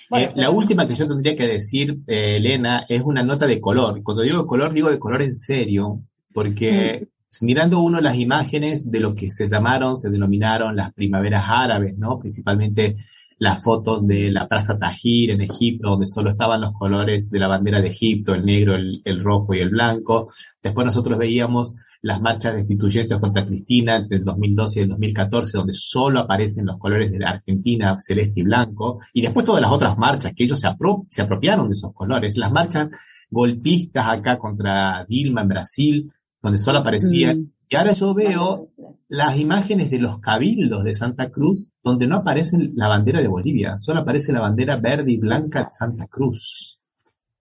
Bueno, eh, la última que yo tendría que decir, eh, Elena, es una nota de color. Cuando digo de color, digo de color en serio, porque. Mirando uno las imágenes de lo que se llamaron, se denominaron las primaveras árabes, ¿no? Principalmente las fotos de la Plaza Tajir en Egipto, donde solo estaban los colores de la bandera de Egipto, el negro, el, rojo y el blanco. Después nosotros veíamos las marchas destituyentes contra Cristina entre el 2012 y el 2014, donde solo aparecen los colores de la Argentina, celeste y blanco. Y después todas las otras marchas, que ellos se, se apropiaron de esos colores. Las marchas golpistas acá contra Dilma en Brasil, donde solo aparecían mm. Y ahora yo veo las imágenes de los cabildos de Santa Cruz, donde no aparece la bandera de Bolivia, solo aparece la bandera verde y blanca de Santa Cruz.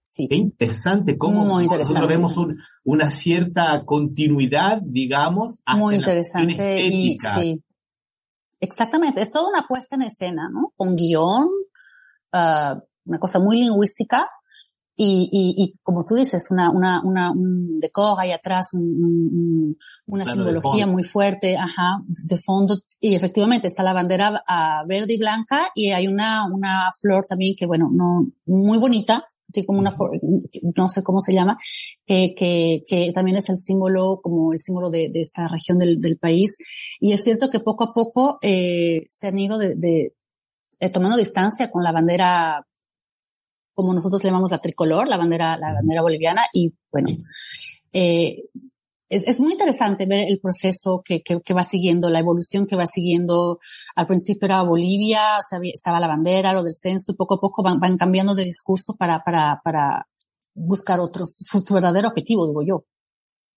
Sí. Qué interesante cómo Muy interesante. nosotros vemos un, una cierta continuidad, digamos, hasta Muy interesante y sí. Exactamente, es toda una puesta en escena, ¿no? Con guion, uh, una cosa muy lingüística, y, y, y, como tú dices, una, una, una, un decor ahí atrás, un, un, una claro, simbología muy fuerte, ajá, de fondo, y efectivamente está la bandera uh, verde y blanca, y hay una, una flor también que, bueno, no, muy bonita, como una, no sé cómo se llama, que, que, que también es el símbolo, como el símbolo de, de esta región del, del, país. Y es cierto que poco a poco, eh, se han ido de, de eh, tomando distancia con la bandera como nosotros le llamamos la tricolor, la bandera, la bandera boliviana, y bueno, eh, es, es, muy interesante ver el proceso que, que, que, va siguiendo, la evolución que va siguiendo. Al principio era Bolivia, estaba la bandera, lo del censo, y poco a poco van, van cambiando de discurso para, para, para buscar otros, su, su verdadero objetivo, digo yo.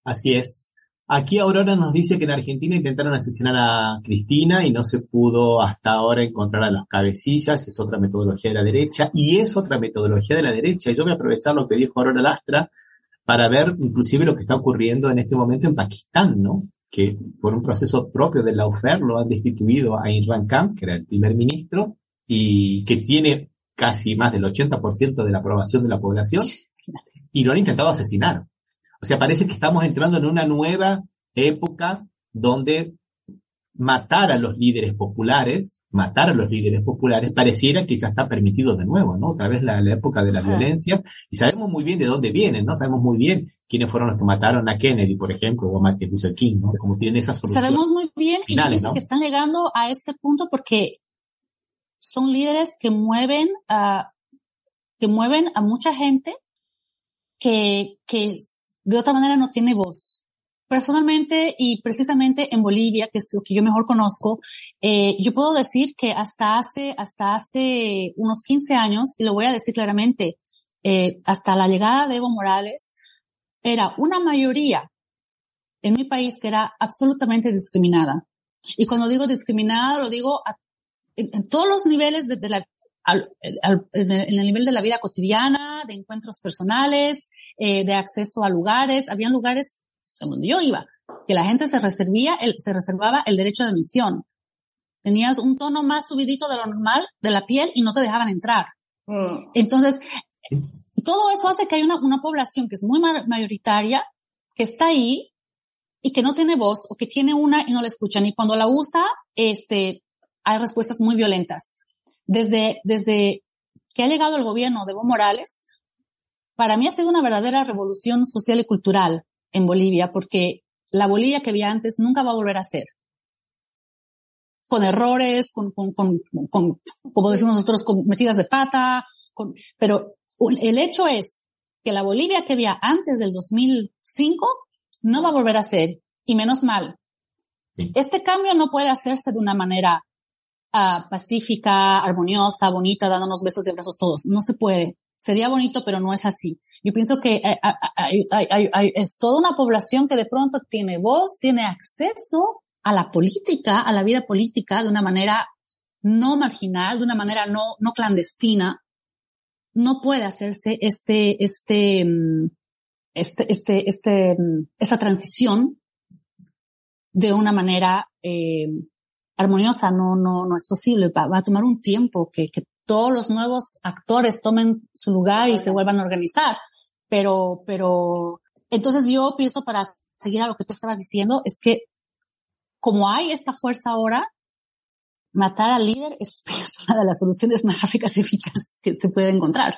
Así es. Aquí Aurora nos dice que en Argentina intentaron asesinar a Cristina y no se pudo hasta ahora encontrar a los cabecillas, es otra metodología de la derecha y es otra metodología de la derecha. Y yo voy a aprovechar lo que dijo Aurora Lastra para ver inclusive lo que está ocurriendo en este momento en Pakistán, ¿no? Que por un proceso propio de la UFER lo han destituido a Imran Khan, que era el primer ministro, y que tiene casi más del 80% de la aprobación de la población, y lo han intentado asesinar. O sea, parece que estamos entrando en una nueva época donde matar a los líderes populares, matar a los líderes populares, pareciera que ya está permitido de nuevo, ¿no? Otra vez la, la época de la Ajá. violencia, y sabemos muy bien de dónde vienen, ¿no? Sabemos muy bien quiénes fueron los que mataron a Kennedy, por ejemplo, o a Martin Luther King, ¿no? Como tienen esas. Sabemos muy bien, finales, y yo pienso ¿no? que están llegando a este punto porque son líderes que mueven a, que mueven a mucha gente que, que de otra manera no tiene voz. Personalmente y precisamente en Bolivia, que es lo que yo mejor conozco, eh, yo puedo decir que hasta hace, hasta hace unos 15 años, y lo voy a decir claramente, eh, hasta la llegada de Evo Morales, era una mayoría en mi país que era absolutamente discriminada. Y cuando digo discriminada, lo digo en, todos los niveles de la en el nivel de la vida cotidiana, de encuentros personales, eh, de acceso a lugares. Habían lugares donde yo iba, que la gente se reservía, el, se reservaba el derecho de admisión. Tenías un tono más subidito de lo normal de la piel y no te dejaban entrar. Mm. Entonces, todo eso hace que hay una, una población que es muy mayoritaria, que está ahí y que no tiene voz o que tiene una y no la escuchan. Y cuando la usa, este, hay respuestas muy violentas. Desde, desde que ha llegado el gobierno de Evo Morales, para mí ha sido una verdadera revolución social y cultural en Bolivia, porque la Bolivia que había antes nunca va a volver a ser. Con errores, con, con, con, con como decimos nosotros, con metidas de pata, con, pero el hecho es que la Bolivia que había antes del 2005 no va a volver a ser, y menos mal. Este cambio no puede hacerse de una manera uh, pacífica, armoniosa, bonita, dándonos besos y abrazos todos. No se puede. Sería bonito, pero no es así. Yo pienso que eh, es toda una población que de pronto tiene voz, tiene acceso a la política, a la vida política de una manera no marginal, de una manera no, no clandestina, no puede hacerse este, este, mm, este, este, este, mm, esta transición de una manera eh, armoniosa. No, no, no es posible. Va, a tomar un tiempo que todos los nuevos actores tomen su lugar y se vuelvan a organizar. Pero, pero, entonces yo pienso para seguir a lo que tú estabas diciendo, es que como hay esta fuerza ahora, matar al líder es, <laughs> una de las soluciones más gráficas y eficaces que se puede encontrar.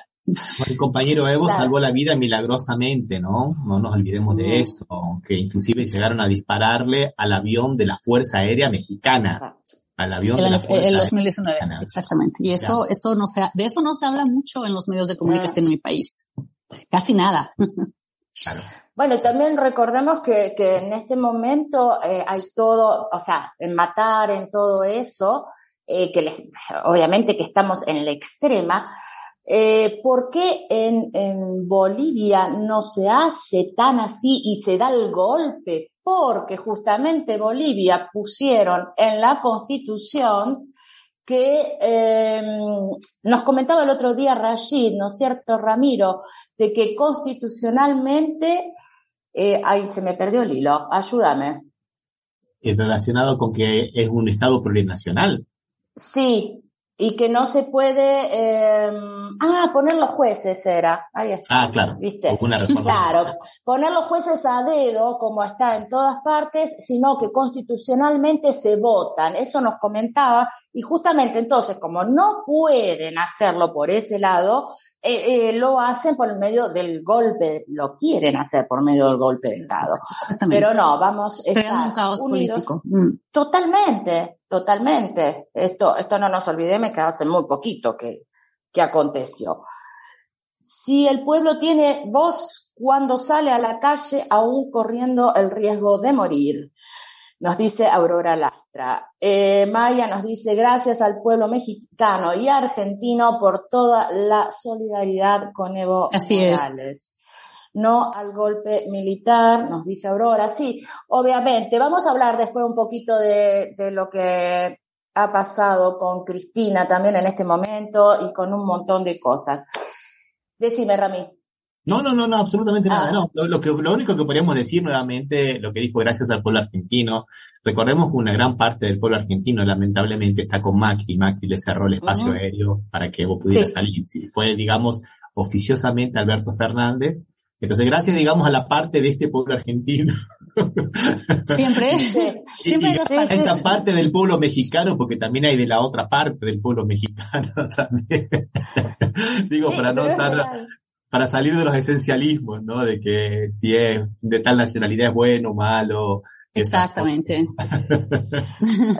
El compañero Evo salvó la vida milagrosamente, ¿no? No nos olvidemos de esto, que inclusive llegaron a dispararle al avión de la Fuerza Aérea Mexicana. Al avión de la Fuerza el 2019, exactamente. Y eso, eso no se, de eso no se habla mucho en los medios de comunicación en mi país. Casi nada. <laughs> Claro. Bueno, también recordemos que, que en este momento eh, hay todo, o sea, en matar, en todo eso, eh, que les, obviamente que estamos en la extrema. Eh, ¿Por qué en, en Bolivia no se hace tan así y se da el golpe? Porque justamente Bolivia pusieron en la constitución que eh, nos comentaba el otro día Rashid, ¿no es cierto, Ramiro? De que constitucionalmente eh, ahí se me perdió el hilo, ayúdame. ¿Es relacionado con que es un Estado plurinacional? Sí, y que no se puede, eh, ah, poner los jueces era, ahí está. Ah, claro. ¿Viste? claro, poner los jueces a dedo, como está en todas partes, sino que constitucionalmente se votan. Eso nos comentaba, y justamente entonces, como no pueden hacerlo por ese lado, eh, eh, lo hacen por medio del golpe, lo quieren hacer por medio del golpe de Estado. Pero no, vamos a un caos político. Mm. Totalmente, totalmente. Esto, esto no nos olvidemos que hace muy poquito que, que aconteció. Si el pueblo tiene voz cuando sale a la calle, aún corriendo el riesgo de morir nos dice Aurora Lastra. Eh, Maya nos dice gracias al pueblo mexicano y argentino por toda la solidaridad con Evo Así Morales. No al golpe militar, nos dice Aurora. Sí, obviamente. Vamos a hablar después un poquito de, de lo que ha pasado con Cristina también en este momento y con un montón de cosas. Decime, Rami. No, no, no, no, absolutamente nada. Ah. No, lo, que, lo único que podríamos decir nuevamente, lo que dijo gracias al pueblo argentino, recordemos que una gran parte del pueblo argentino lamentablemente está con Macri, Macri le cerró el espacio aéreo para que vos pudieras salir. Si fue, digamos, oficiosamente Alberto Fernández. Entonces, gracias, digamos, a la parte de este pueblo argentino. Siempre, <laughs> siempre y, <laughs> Esa parte del pueblo mexicano, porque también hay de la otra parte del pueblo mexicano <laughs> también. Digo, para no estar para salir de los esencialismos, ¿no? De que si es de tal nacionalidad es bueno o malo. Exactamente.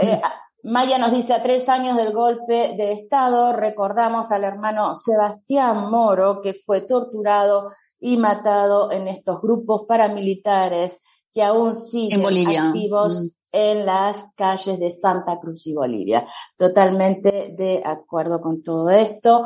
Eh, Maya nos dice, a tres años del golpe de Estado, recordamos al hermano Sebastián Moro, que fue torturado y matado en estos grupos paramilitares que aún siguen activos mm en las calles de Santa Cruz y Bolivia. Totalmente de acuerdo con todo esto.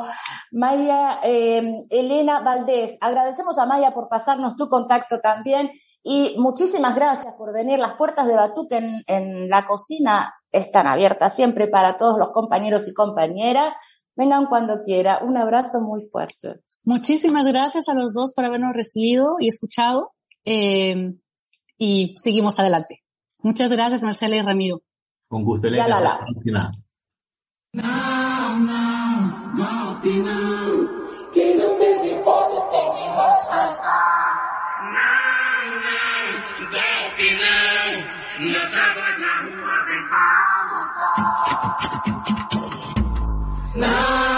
Maya, eh, Elena Valdés, agradecemos a Maya por pasarnos tu contacto también y muchísimas gracias por venir. Las puertas de Batuque en, la cocina están abiertas siempre para todos los compañeros y compañeras Vengan cuando quiera. Un abrazo muy fuerte. Muchísimas gracias a los dos por habernos recibido y escuchado. Eh, y seguimos adelante. Muchas gracias, Marcela y Ramiro. Con gusto, Ya, la, la. próxima. Não, não, golpe não. Quem não teve voto tem que respeitar. Não, não, golpe não. Nossa voz na rua vem para lutar. Não, não,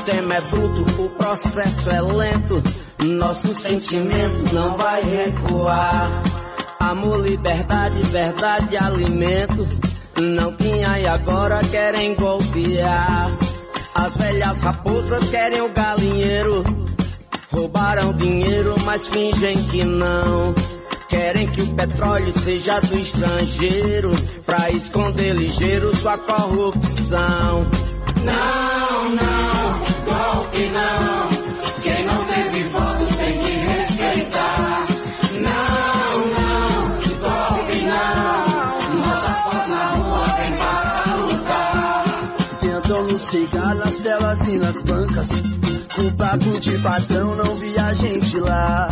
sistema é bruto, o processo é lento. Nosso sentimento não vai recuar. Amor, liberdade, verdade, alimento. Não tinha e agora querem golpear. As velhas raposas querem o galinheiro. Roubaram dinheiro, mas fingem que não. Querem que o petróleo seja do estrangeiro. Pra esconder ligeiro sua corrupção. Não, não, golpe não. Quem não teve voto tem que respeitar. Não, não, golpe não. Nossa voz na rua vem para lutar. Tentam nos cegar nas telas e nas bancas. O papo de patrão não vi a gente lá.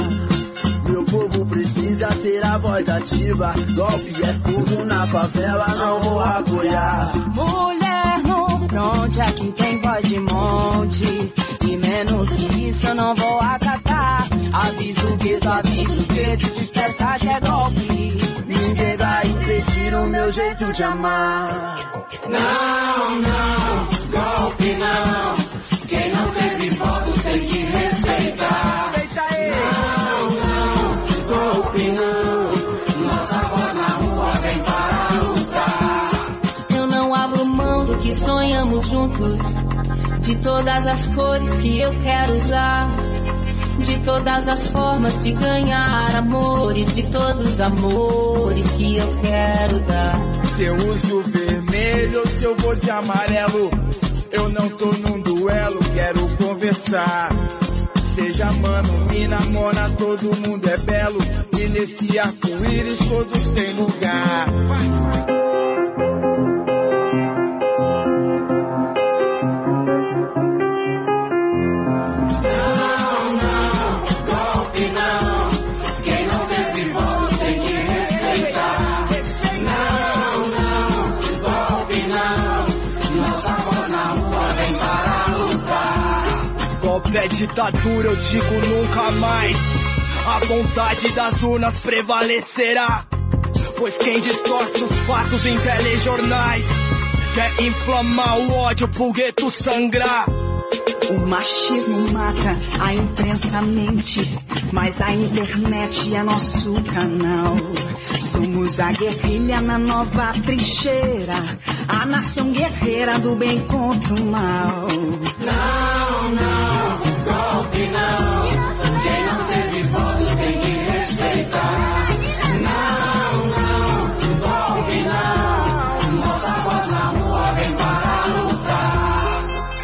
Meu povo precisa ter a voz ativa. Golpe é fogo na favela, não vou apoiar. Mulher fronte, aqui tem voz de monte. E menos que isso eu não vou acatar. Aviso que tu aviso que despertar é golpe. Ninguém vai impedir o meu jeito de amar. Não, não, golpe não. Quem não teve voto sonhamos juntos. De todas as cores que eu quero usar. De todas as formas de ganhar amores. De todos os amores que eu quero dar. Se eu uso vermelho ou se eu vou de amarelo. Eu não tô num duelo, quero conversar. Seja mano, mina, mona, todo mundo é belo. E nesse arco-íris todos têm lugar. Não, é ditadura, eu digo nunca mais. A vontade das urnas prevalecerá. Pois quem distorce os fatos em telejornais quer inflamar o ódio pro gueto sangrar. O machismo mata, a imprensa mente, mas a internet é nosso canal. Somos a guerrilha na nova trincheira, a nação guerreira do bem contra o mal. Não,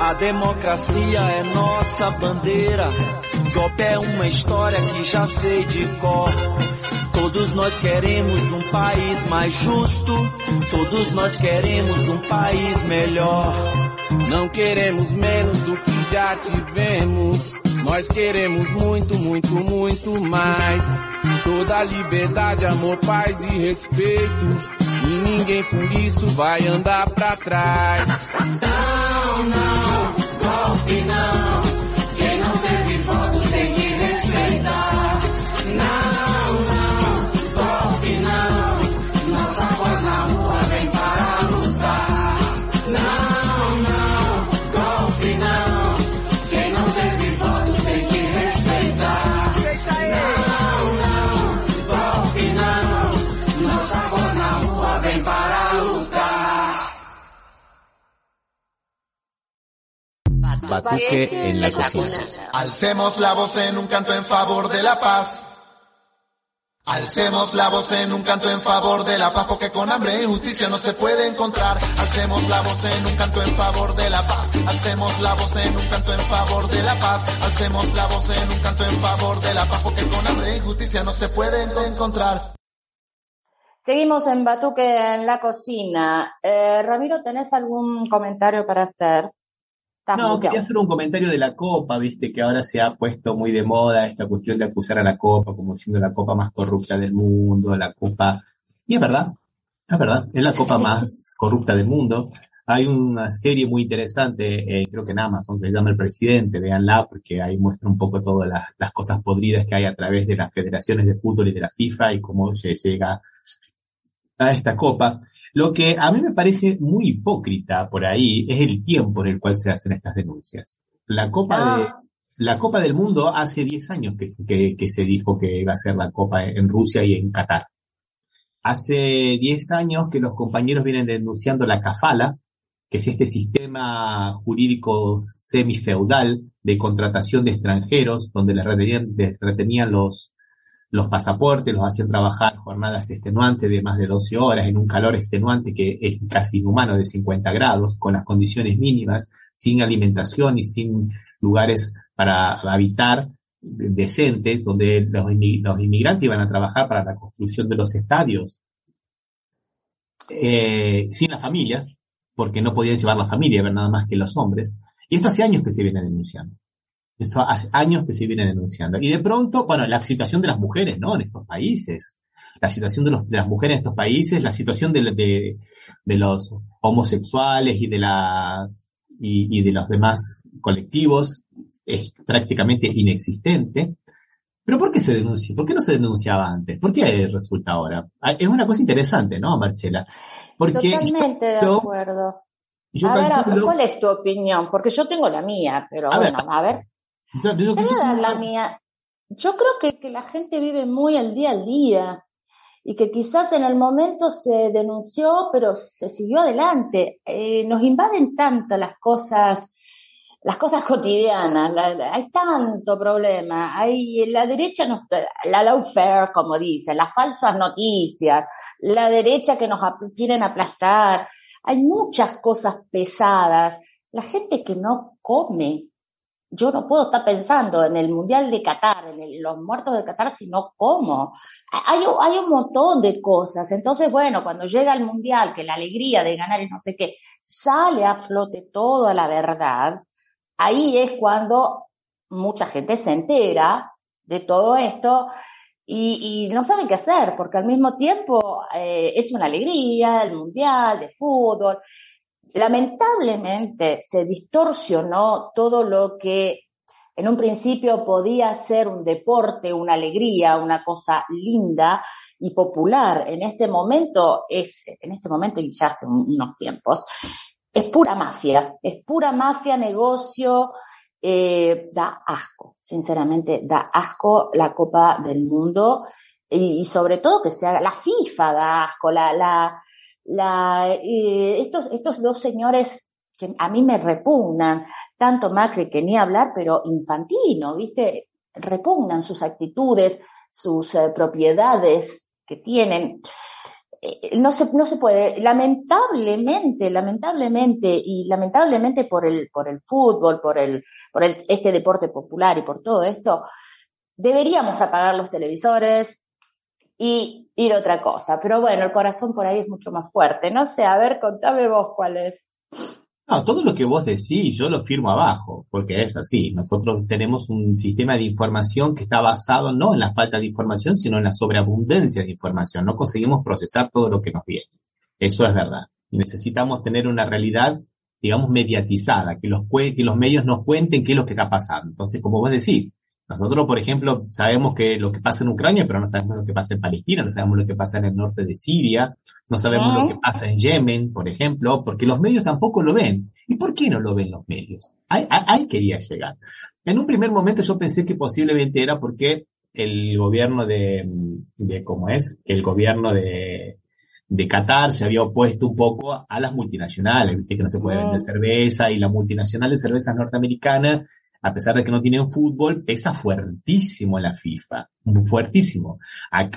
A democracia é nossa bandeira. Golpe é uma história que já sei de cor. Todos nós queremos um país mais justo. Todos nós queremos um país melhor. Não queremos menos do que já tivemos. Nós queremos muito, muito, muito mais. Toda liberdade, amor, paz e respeito. E ninguém por isso vai andar pra trás. Não, não, golpe não. Batuque en la cocina. Alcemos la voz en un canto en favor de la paz. Alcemos la voz en un canto en favor de la paz, porque con hambre e injusticia no se puede encontrar. Alcemos la voz en un canto en favor de la paz. Alcemos la voz en un canto en favor de la paz. Alcemos la voz en un canto en favor de la paz, porque con hambre e injusticia no se puede encontrar. Seguimos en Batuque en la cocina. Eh, Ramiro, ¿tenés algún comentario para hacer? Estás No, quería hacer un comentario de la Copa, viste que ahora se ha puesto muy de moda esta cuestión de acusar a la Copa como siendo la Copa más corrupta del mundo, la Copa... Y es verdad, es verdad, es la Copa más corrupta del mundo. Hay una serie muy interesante, eh, creo que en Amazon, que se llama El Presidente, véanla, porque ahí muestra un poco todas las, las cosas podridas que hay a través de las federaciones de fútbol y de la FIFA y cómo se llega a esta Copa. Lo que a mí me parece muy hipócrita por ahí es el tiempo en el cual se hacen estas denuncias. La Copa de, la Copa del Mundo hace 10 años que, que- que se dijo que iba a ser la Copa en Rusia y en Qatar. Hace 10 años que los compañeros vienen denunciando la kafala, que es este sistema jurídico semifeudal de contratación de extranjeros, donde les retenían, les retenían los, los pasaportes, los hacían trabajar jornadas extenuantes de más de 12 horas en un calor extenuante que es casi inhumano de 50 grados, con las condiciones mínimas, sin alimentación y sin lugares para habitar decentes, donde los inmigrantes iban a trabajar para la construcción de los estadios, eh, sin las familias, porque no podían llevar la familia, ver nada más que los hombres. Y esto hace años que se viene denunciando. Esto hace años que se viene denunciando. Y de pronto, bueno, la situación de las mujeres, ¿no? En estos países. La situación de, los- de las mujeres en estos países, la situación de, de- de los homosexuales y de las y, y de los demás colectivos es prácticamente inexistente. Pero ¿por qué se denuncia? ¿Por qué no se denunciaba antes? ¿Por qué resulta ahora? Ah, Es una cosa interesante, ¿no, Marcela? Porque yo- Totalmente de acuerdo. yo a ver, ¿cuál es tu opinión? Porque yo tengo la mía, pero A ver, bueno, a ver. Yo- la mía. Yo creo que, que la gente vive muy al día al día y que quizás en el momento se denunció, pero se siguió adelante. Eh, nos invaden tanto las cosas, las cosas cotidianas, la- la- hay tanto problema, hay la derecha, nos, la lawfare, como dicen, las falsas noticias, la derecha que nos quieren aplastar, hay muchas cosas pesadas. La gente que no come, yo no puedo estar pensando en el Mundial de Qatar, en los muertos de Qatar si no como. Hay, hay un montón de cosas. Entonces, bueno, cuando llega el Mundial, que la alegría de ganar y no sé qué, sale a flote toda la verdad, ahí es cuando mucha gente se entera de todo esto y, y no sabe qué hacer, porque al mismo tiempo eh, es una alegría, el Mundial de fútbol, lamentablemente se distorsionó todo lo que en un principio podía ser un deporte, una alegría, una cosa linda y popular. En este momento es, en este momento y ya hace un- unos tiempos, es pura mafia, es pura mafia, negocio, eh, da asco, sinceramente, da asco la Copa del Mundo y, sobre todo que se haga, la FIFA da asco, la, eh, estos, estos dos señores que a mí me repugnan, tanto Macri que ni hablar, pero Infantino, ¿viste? Repugnan sus actitudes, sus eh, propiedades que tienen. Eh, no se, no se puede, lamentablemente, lamentablemente, y lamentablemente por el, por el fútbol, por el, por este deporte popular y por todo esto, deberíamos apagar los televisores y ir otra cosa. Pero bueno, el corazón por ahí es mucho más fuerte. No sé, a ver, contame vos cuál es. No, todo lo que vos decís, yo lo firmo abajo, porque es así. Nosotros tenemos un sistema de información que está basado no en la falta de información, sino en la sobreabundancia de información. No conseguimos procesar todo lo que nos viene. Eso es verdad. Y necesitamos tener una realidad, digamos, mediatizada, que los, que los medios nos cuenten qué es lo que está pasando. Entonces, como vos decís, nosotros, por ejemplo, sabemos que lo que pasa en Ucrania, pero no sabemos lo que pasa en Palestina, no sabemos lo que pasa en el norte de Siria, no sabemos lo que pasa en Yemen, por ejemplo, porque los medios tampoco lo ven. ¿Y por qué no lo ven los medios? Ahí, quería llegar. En un primer momento yo pensé que posiblemente era porque el gobierno de, de ¿cómo es? El gobierno de, de Qatar se había opuesto un poco a las multinacionales, viste que no se puede vender Mm. cerveza y la multinacional de cervezas norteamericana a pesar de que no tienen fútbol, pesa fuertísimo la FIFA, fuertísimo,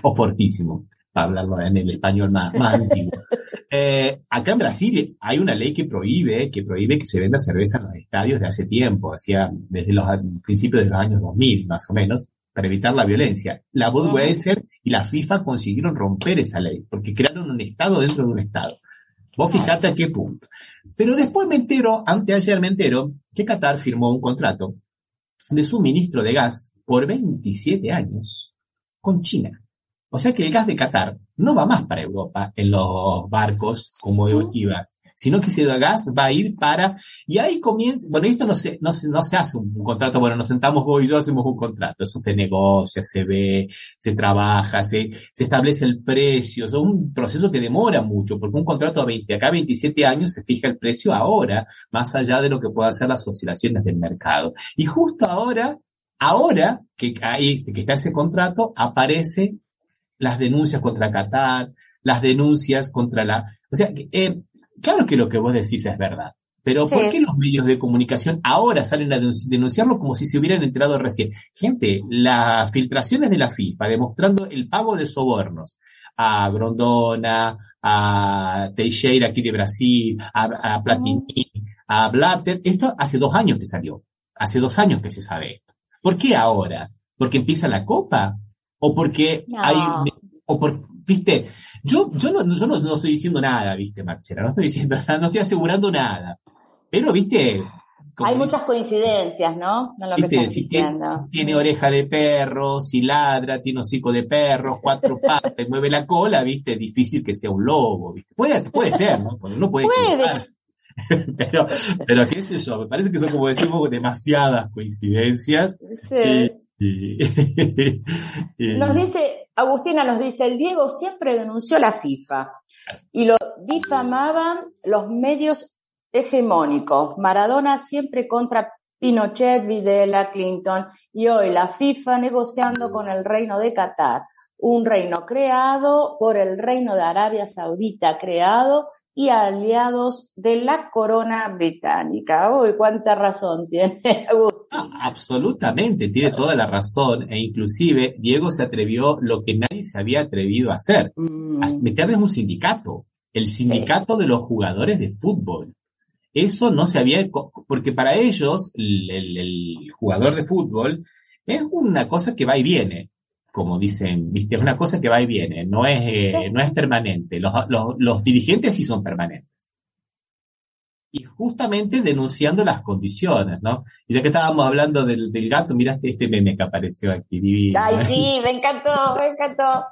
o fortísimo, para hablarlo en el español más, más antiguo. <laughs> Eh, acá en Brasil hay una ley que prohíbe, que prohíbe que se venda cerveza en los estadios de hace tiempo, hacía desde los principios de los años 2000 más o menos, para evitar la violencia. La Budweiser y la FIFA consiguieron romper esa ley, porque crearon un estado dentro de un estado. Vos fijate a qué punto. Pero después me entero, anteayer me entero, que Qatar firmó un contrato de suministro de gas por 27 años con China. O sea que el gas de Qatar no va más para Europa en los barcos como iba, sino que ese gas va a ir para, y ahí comienza, bueno, esto no se, no se, no se hace un, contrato, bueno, nos sentamos vos y yo, hacemos un contrato, eso se negocia, se ve, se trabaja, se, se establece el precio, es un proceso que demora mucho, porque un contrato a 20, acá 27 años se fija el precio ahora, más allá de lo que puedan ser las oscilaciones del mercado. Y justo ahora, ahora que, hay, que está ese contrato, aparece las denuncias contra Qatar, las denuncias contra la... O sea, eh, claro que lo que vos decís es verdad, pero ¿por qué los medios de comunicación ahora salen a denunciarlo como si se hubieran enterado recién? Gente, las filtraciones de la FIFA demostrando el pago de sobornos a Grondona, a Teixeira aquí de Brasil, a, Platini, a Blatter, esto hace dos años que salió, hace dos años que se sabe esto. ¿Por qué ahora? ¿Porque empieza la copa? o porque hay, o por, viste, yo, yo, no, yo no, estoy diciendo nada, viste, Marchera, no estoy diciendo <laughs> nada, no estoy asegurando nada. Pero, viste, hay muchas coincidencias, ¿no? lo que si, tiene, si, tiene, oreja de perro, si ladra, tiene hocico de perro, cuatro <laughs> patas, mueve la cola, viste, es difícil que sea un lobo, viste. Puede, puede ser, ¿no? No puede. puede. <laughs> pero, pero qué sé yo, me parece que son como decimos demasiadas coincidencias. Sí. <laughs> Nos dice, Agustina nos dice, el Diego siempre denunció la FIFA y lo difamaban los medios hegemónicos. Maradona siempre contra Pinochet, Videla, Clinton y hoy la FIFA negociando con el reino de Qatar, un reino creado por el reino de Arabia Saudita, creado y aliados de la corona británica. Uy, cuánta razón tiene <laughs> absolutamente, tiene toda la razón. E inclusive Diego se atrevió lo que nadie se había atrevido a hacer, mm. a meterles un sindicato, el sindicato de los jugadores de fútbol. Eso no se había, porque para ellos el, el jugador de fútbol es una cosa que va y viene como dicen, ¿viste? Es una cosa que va y viene, no es, eh, no es permanente. Los, los, los dirigentes sí son permanentes y justamente denunciando las condiciones, ¿no? Y ya que estábamos hablando del, del gato, miraste este meme que apareció aquí, divino. Ay, sí, me encantó, me encantó,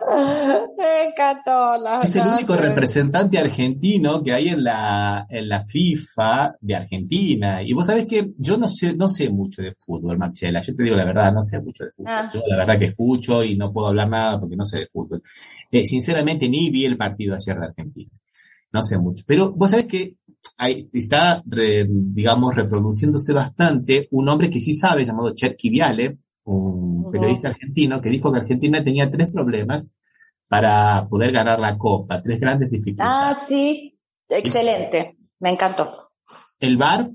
me encantó. es el único representante argentino que hay en la, en la FIFA de Argentina. Y vos sabés que yo no sé, no sé mucho de fútbol, Marcela. Yo te digo la verdad, no sé mucho de fútbol. Ah. Yo la verdad que escucho y no puedo hablar nada porque no sé de fútbol. Eh, sinceramente, ni vi el partido ayer de Argentina. No sé mucho. Pero vos sabés que está, digamos, reproduciéndose bastante un hombre que sí sabe, llamado Cherky Viale, un periodista argentino, que dijo que Argentina tenía tres problemas para poder ganar la Copa, tres grandes dificultades. Ah, sí, excelente, me encantó. El VAR,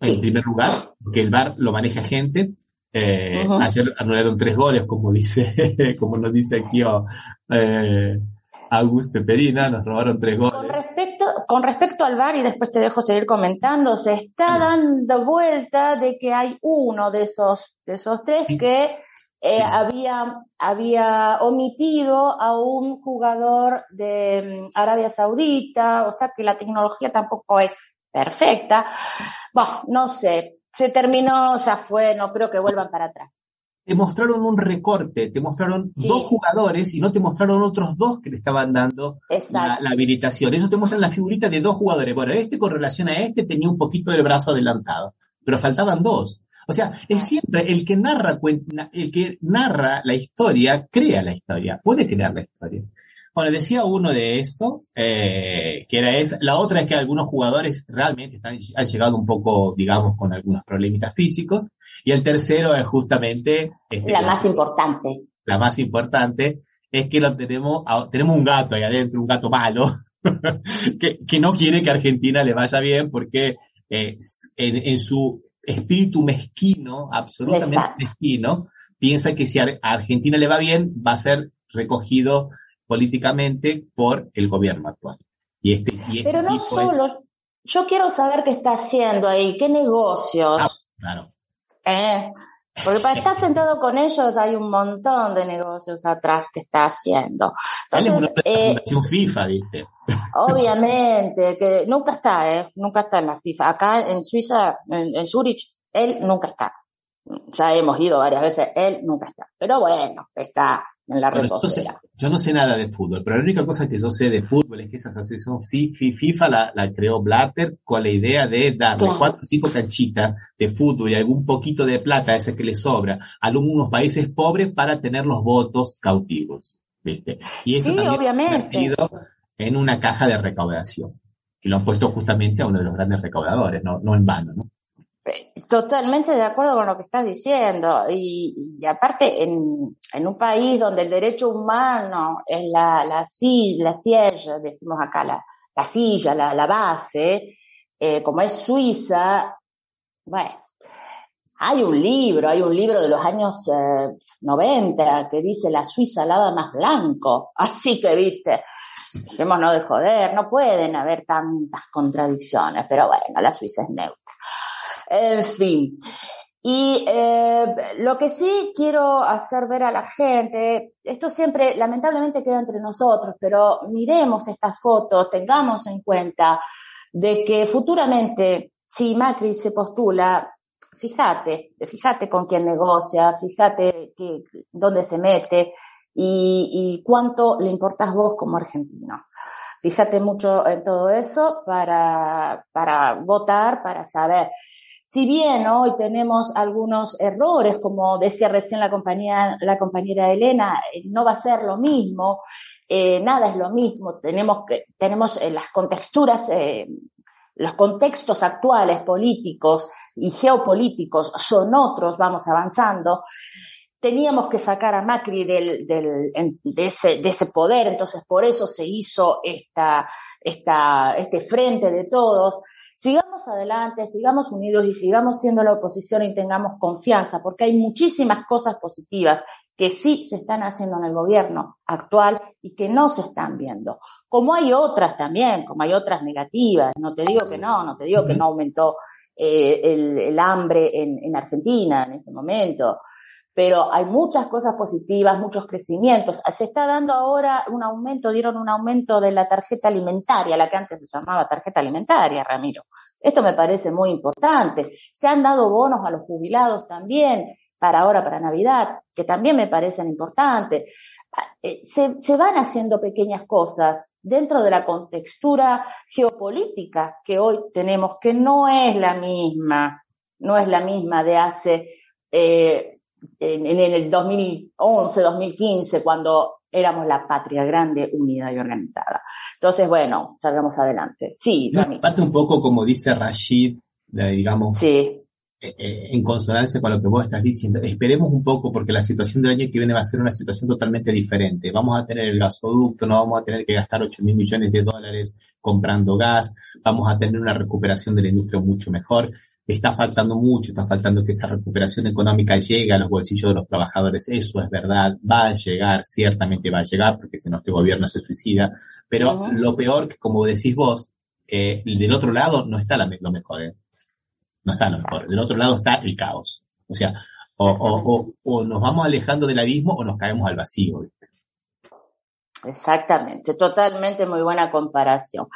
en primer lugar, porque el VAR lo maneja gente. Eh, Ayer anularon tres goles, como dice, <laughs> como nos dice aquí oh, eh, Augusto Perina, nos robaron tres goles. Con respecto, con respecto al VAR, y después te dejo seguir comentando, se está dando vuelta de que hay uno de esos, de esos tres que eh, había, había omitido a un jugador de mm, Arabia Saudita, o sea que la tecnología tampoco es perfecta. Bueno, no sé, se terminó, ya fue, no creo que vuelvan para atrás te mostraron un recorte, te mostraron dos jugadores y no te mostraron otros dos que le estaban dando la, habilitación. Eso te muestra la figurita de dos jugadores. Bueno, este con relación a este tenía un poquito del brazo adelantado, pero faltaban dos. O sea, es siempre el que narra, el que narra la historia, crea la historia, puede crear la historia. Bueno, decía uno de eso, eh, que era esa. La otra es que algunos jugadores realmente están, han llegado un poco, digamos, con algunos problemitas físicos. Y el tercero es justamente... Este, la más importante. La más importante es que lo tenemos, tenemos un gato ahí adentro, un gato malo, <laughs> que, que no quiere que Argentina le vaya bien porque eh, en, en, su espíritu mezquino, absolutamente Exacto. mezquino, piensa que si a a Argentina le va bien, va a ser recogido políticamente por el gobierno actual. Y este, y este Pero no es- solo, yo quiero saber qué está haciendo ahí, qué negocios. Ah, claro. ¿eh? Porque para estar sentado con ellos hay un montón de negocios atrás que está haciendo. Es Entonces, de la eh, FIFA, ¿viste? obviamente, que nunca está, ¿eh? Nunca está en la FIFA. Acá en Suiza, en, en Zurich, él nunca está. Ya hemos ido varias veces, él nunca está. Pero bueno, está en la Bueno, yo, sé- reposera. yo no sé nada de fútbol, pero la única cosa que yo sé de fútbol es que esa asociación FIFA la, la creó Blatter con la idea de darle Claro. cuatro o cinco canchitas de fútbol y algún poquito de plata, ese que le sobra, a algunos países pobres para tener los votos cautivos. ¿viste? Y eso Sí, también obviamente. en una caja de recaudación. Y lo han puesto justamente a uno de los grandes recaudadores, no, no en vano, ¿no? Totalmente de acuerdo con lo que estás diciendo. Y, aparte, en, un país donde el derecho humano es la, la, la silla, decimos acá, la, la silla, la, la base, eh, como es Suiza, bueno, hay un libro, hay un libro de los años eh, 90 que dice la Suiza lava más blanco. <laughs> Así que, viste, dejémonos de joder, no pueden haber tantas contradicciones, pero bueno, la Suiza es neutra. En fin. Y eh, lo que sí quiero hacer ver a la gente, esto siempre lamentablemente queda entre nosotros, pero miremos estas fotos, tengamos en cuenta de que futuramente, si Macri se postula, fíjate, fíjate con quién negocia, fíjate que, dónde se mete y, y cuánto le importas vos como argentino. Fíjate mucho en todo eso para, para votar, para saber. Si bien hoy tenemos algunos errores, como decía recién la compañía, compañera Elena, eh, no va a ser lo mismo, eh, nada es lo mismo, tenemos eh, las contexturas, los contextos actuales políticos y geopolíticos son otros, vamos avanzando. Teníamos que sacar a Macri del, del, de, ese, de ese poder, entonces por eso se hizo esta, esta, este frente de todos. Sigamos adelante, sigamos unidos y sigamos siendo la oposición y tengamos confianza, porque hay muchísimas cosas positivas que sí se están haciendo en el gobierno actual y que no se están viendo. Como hay otras también, como hay otras negativas. No te digo que no, no te digo que no aumentó eh, el, hambre en Argentina en este momento pero hay muchas cosas positivas, muchos crecimientos. Se está dando ahora un aumento, dieron un aumento de la tarjeta alimentaria, la que antes se llamaba tarjeta alimentaria, Ramiro. Esto me parece muy importante. Se han dado bonos a los jubilados también para ahora, para Navidad, que también me parecen importantes. Eh, Se, se van haciendo pequeñas cosas dentro de la contextura geopolítica que hoy tenemos, que no es la misma, no es la misma de hace eh, en, en el 2011, 2015, cuando éramos la patria grande, unida y organizada. Entonces, bueno, salgamos adelante. Sí, aparte un poco como dice Rashid, digamos, Sí, eh, eh, en consonancia con lo que vos estás diciendo, esperemos un poco porque la situación del año que viene va a ser una situación totalmente diferente. Vamos a tener el gasoducto, no vamos a tener que gastar 8 mil millones de dólares comprando gas, vamos a tener una recuperación de la industria mucho mejor. Está faltando mucho, está faltando que esa recuperación económica llegue a los bolsillos de los trabajadores. Eso es verdad, va a llegar, ciertamente va a llegar, porque si no este gobierno se suicida. Pero lo peor, que como decís vos, eh, del otro lado no está la lo mejor. ¿eh? No está lo mejor. Del otro lado está el caos. O sea, o, o, o, o nos vamos alejando del abismo o nos caemos al vacío. ¿viste? Exactamente. Totalmente muy buena comparación.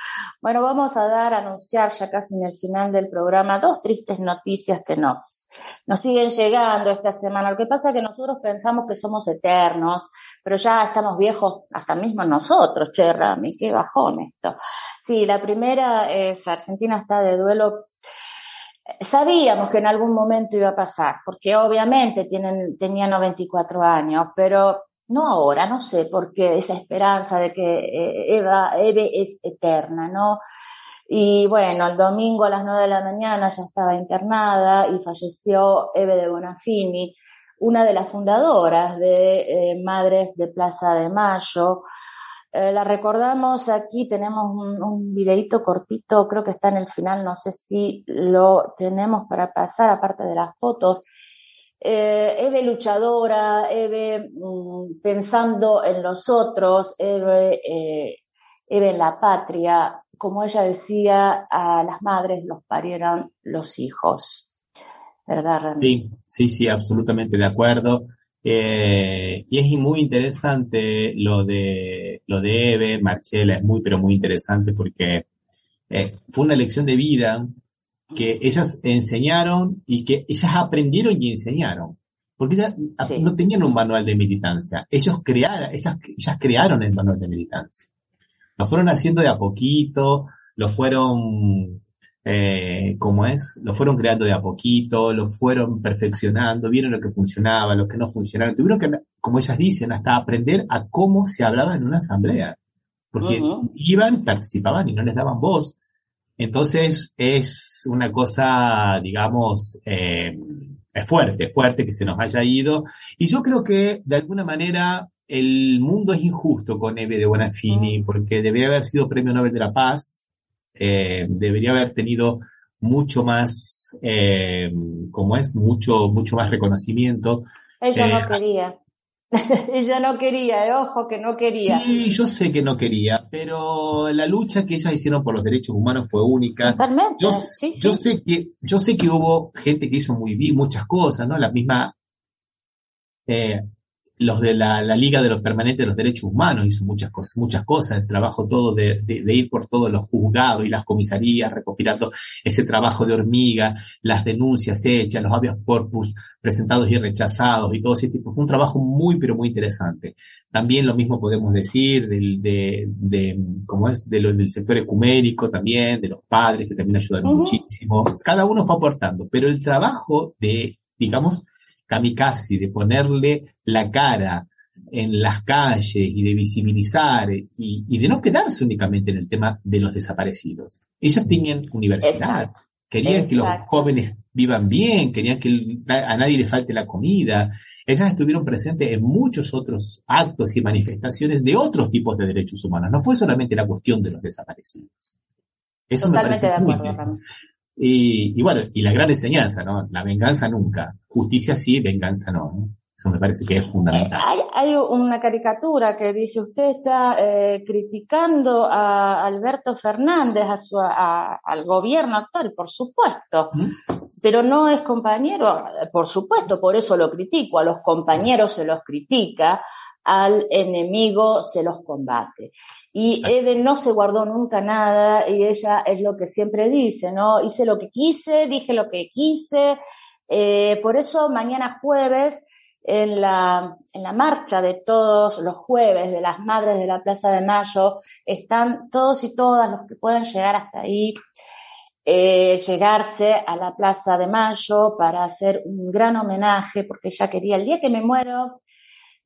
Bueno, vamos a dar, anunciar ya casi en el final del programa dos tristes noticias que nos, nos siguen llegando esta semana. Lo que pasa es que nosotros pensamos que somos eternos, pero ya estamos viejos hasta mismo nosotros, che, Rami, qué bajón esto. Sí, la primera es Argentina está de duelo sabíamos que en algún momento iba a pasar, porque obviamente tienen, tenía 94 años, pero no ahora, no sé por qué esa esperanza de que eh, Eva, Eve es eterna, ¿no? Y bueno, el domingo a las 9 de la mañana ya estaba internada y falleció Eve de Bonafini, una de las fundadoras de eh, Madres de Plaza de Mayo, Eh, la recordamos aquí, tenemos un, un videito cortito, creo que está en el final, no sé si lo tenemos para pasar, aparte de las fotos. Eh, Eve luchadora, Eve mm, pensando en los otros, Eve, eh, Eve en la patria, como ella decía, a las madres los parieron los hijos. ¿Verdad, Rami? Sí, sí, sí, absolutamente de acuerdo. Eh, y es muy interesante lo de, lo de Eve, Marchela, es muy, pero muy interesante porque eh, fue una lección de vida que ellas enseñaron y que ellas aprendieron y enseñaron. Porque ellas Sí. no tenían un manual de militancia. Ellos crearon, ellas, ellas crearon el manual de militancia. Lo fueron haciendo de a poquito, lo fueron, eh, como es, lo fueron creando de a poquito, lo fueron perfeccionando, vieron lo que funcionaba, lo que no funcionaba. Tuvieron que, como ellas dicen, hasta aprender a cómo se hablaba en una asamblea. Porque iban, participaban y no les daban voz. Entonces es una cosa, digamos, eh, es fuerte, fuerte que se nos haya ido. Y yo creo que de alguna manera el mundo es injusto con Eve de Bonafini, porque debería haber sido Premio Nobel de la Paz, eh, debería haber tenido mucho más, eh, como es, mucho, mucho más reconocimiento. Ella Eh, no quería. <laughs> Ella no quería, eh, ojo que no quería. Sí, yo sé que no quería, pero la lucha que ellas hicieron por los derechos humanos fue única. Totalmente, Yo, sí, yo sí. sé que, yo sé que hubo gente que hizo muy bien muchas cosas, ¿no? La misma, eh, los de la, la Liga de los Permanentes de los Derechos Humanos hizo muchas cosas, muchas cosas, el trabajo todo de, de, de ir por todos los juzgados y las comisarías, recopilando ese trabajo de hormiga, las denuncias hechas, los habeas corpus presentados y rechazados y todo ese tipo. Fue un trabajo muy, pero muy interesante. También lo mismo podemos decir del, de, de, ¿cómo es? De lo, del sector ecuménico también, de los padres que también ayudaron muchísimo. Cada uno fue aportando, pero el trabajo de, digamos, kamikaze, de ponerle la cara en las calles y de visibilizar y, y de no quedarse únicamente en el tema de los desaparecidos. Ellas tenían universidad, Exacto. querían que los jóvenes vivan bien, querían que a nadie le falte la comida. Ellas estuvieron presentes en muchos otros actos y manifestaciones de otros tipos de derechos humanos. No fue solamente la cuestión de los desaparecidos. Eso me parece de acuerdo. Y, y bueno, y la gran enseñanza, ¿no? La venganza nunca. Justicia sí, venganza no. ¿no? Eso me parece que es fundamental. Hay, hay una caricatura que dice, usted está eh, criticando a Alberto Fernández, a su, a- al gobierno actual, por supuesto, pero no es compañero, por supuesto, por eso lo critico, a los compañeros se los critica, al enemigo se los combate. Y Eve no se guardó nunca nada y ella es lo que siempre dice, ¿no? Hice lo que quise, dije lo que quise, eh, por eso mañana jueves en la, en la marcha de todos los jueves de las madres de la Plaza de Mayo, están todos y todas los que puedan llegar hasta ahí, eh, llegarse a la Plaza de Mayo para hacer un gran homenaje, porque ella quería, el día que me muero,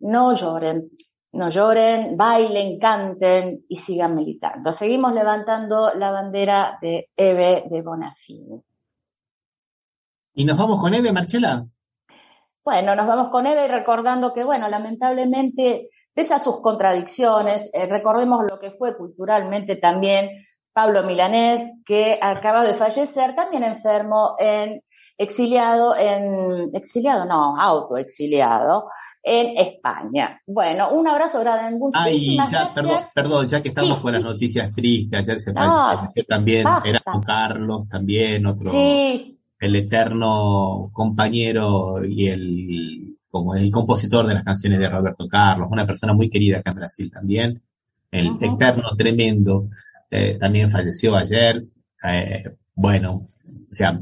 no lloren, no lloren, bailen, canten y sigan militando. Seguimos levantando la bandera de Eve de Bonafini. ¿Y nos vamos con Eve, Marcela? Bueno, nos vamos con Eve y recordando que, bueno, lamentablemente, pese a sus contradicciones, eh, recordemos lo que fue culturalmente también Pablo Milanés, que acaba de fallecer, también enfermo, en exiliado, en exiliado, no, autoexiliado, en España. Bueno, un abrazo grande, Ay, ya, gracias. perdón, perdón, ya que estamos Sí. con las noticias tristes, ayer se No, falleció también, basta. era Carlos, también otro, Sí, el eterno compañero y el, como el compositor de las canciones de Roberto Carlos, una persona muy querida acá en Brasil también, el eterno tremendo, eh, también falleció ayer, eh, bueno, o sea,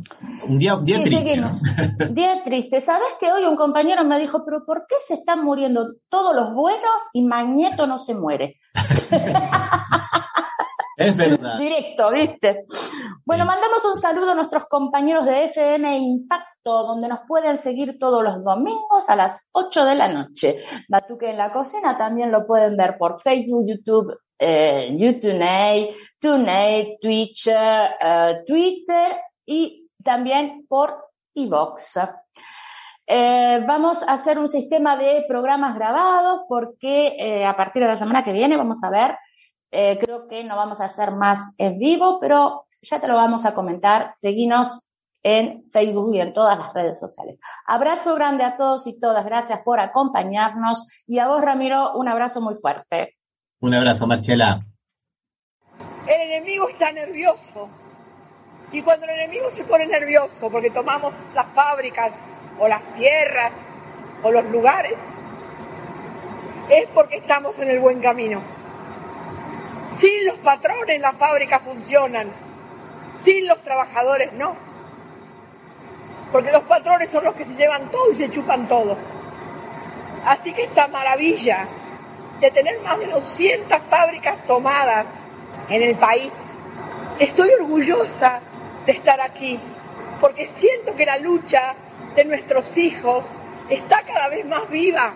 un día, un día Sí, triste, ¿no? <laughs> Día triste. ¿Sabes que hoy un compañero me dijo, pero ¿por qué se están muriendo todos los buenos y Magneto no se muere? <laughs> Es verdad. Directo, ¿viste? Bueno, mandamos un saludo a nuestros compañeros de FM Impacto, donde nos pueden seguir todos los domingos a las 8 de la noche. Batuque en la cocina también lo pueden ver por Facebook, YouTube, eh, YouTube, TuneIn, Twitch, eh, Twitter y también por iVox. Eh, vamos a hacer un sistema de programas grabados porque eh, a partir de la semana que viene vamos a ver, eh, creo que no vamos a hacer más en vivo, pero ya te lo vamos a comentar. Seguinos en Facebook y en todas las redes sociales. Abrazo grande a todos y todas. Gracias por acompañarnos. Y a vos, Ramiro, un abrazo muy fuerte. Un abrazo, Marcela. El enemigo está nervioso. Y cuando el enemigo se pone nervioso porque tomamos las fábricas o las tierras o los lugares, es porque estamos en el buen camino. Sin los patrones las fábricas funcionan, sin los trabajadores no. Porque los patrones son los que se llevan todo y se chupan todo. Así que esta maravilla de tener más de 200 fábricas tomadas en el país, estoy orgullosa de estar aquí, porque siento que la lucha de nuestros hijos está cada vez más viva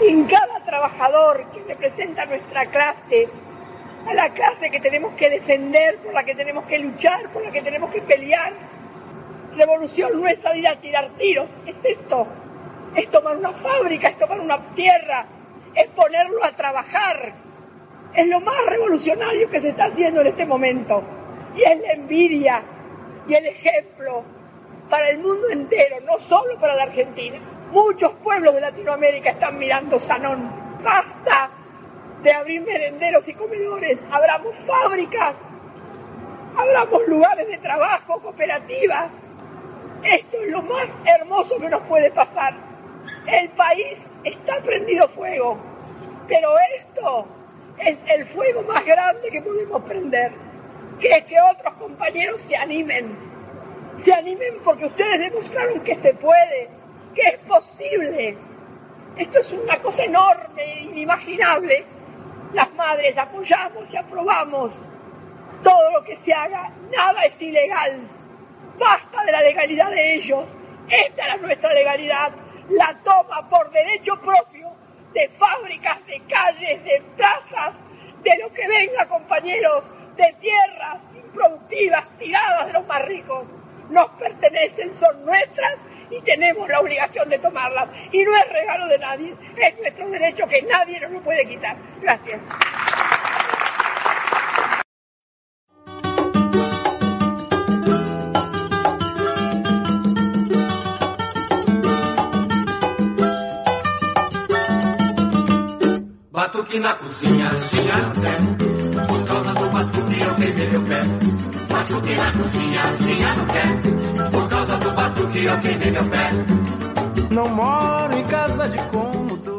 en cada trabajador que representa nuestra clase, a la clase que tenemos que defender, por la que tenemos que luchar, por la que tenemos que pelear. Revolución no es salir a tirar tiros, es esto, es tomar una fábrica, es tomar una tierra, es ponerlo a trabajar. Es lo más revolucionario que se está haciendo en este momento. Y es la envidia y el ejemplo para el mundo entero, no solo para la Argentina. Muchos pueblos de Latinoamérica están mirando Sanón. Basta de abrir merenderos y comedores, abramos fábricas, abramos lugares de trabajo, cooperativas. Esto es lo más hermoso que nos puede pasar. El país está prendido fuego, pero esto es el fuego más grande que podemos prender, que es que otros compañeros se animen se animen porque ustedes demostraron que se puede, que es posible. Esto es una cosa enorme, inimaginable. Las madres apoyamos y aprobamos todo lo que se haga. Nada es ilegal. Basta de la legalidad de ellos. Esta es nuestra legalidad. La toma por derecho propio de fábricas, de calles, de plazas, de lo que venga, compañeros, de tierras improductivas tiradas de los más ricos nos pertenecen, son nuestras y tenemos la obligación de tomarlas. Y no es regalo de nadie, es nuestro derecho que nadie nos lo puede quitar. Gracias. Batuque na cozinha, no pé. Por causa do batuque eu meu pé. Batuque na cozinha, cozinha no pé. Por causa do batuque eu queimei meu pé. Não moro em casa de cômodo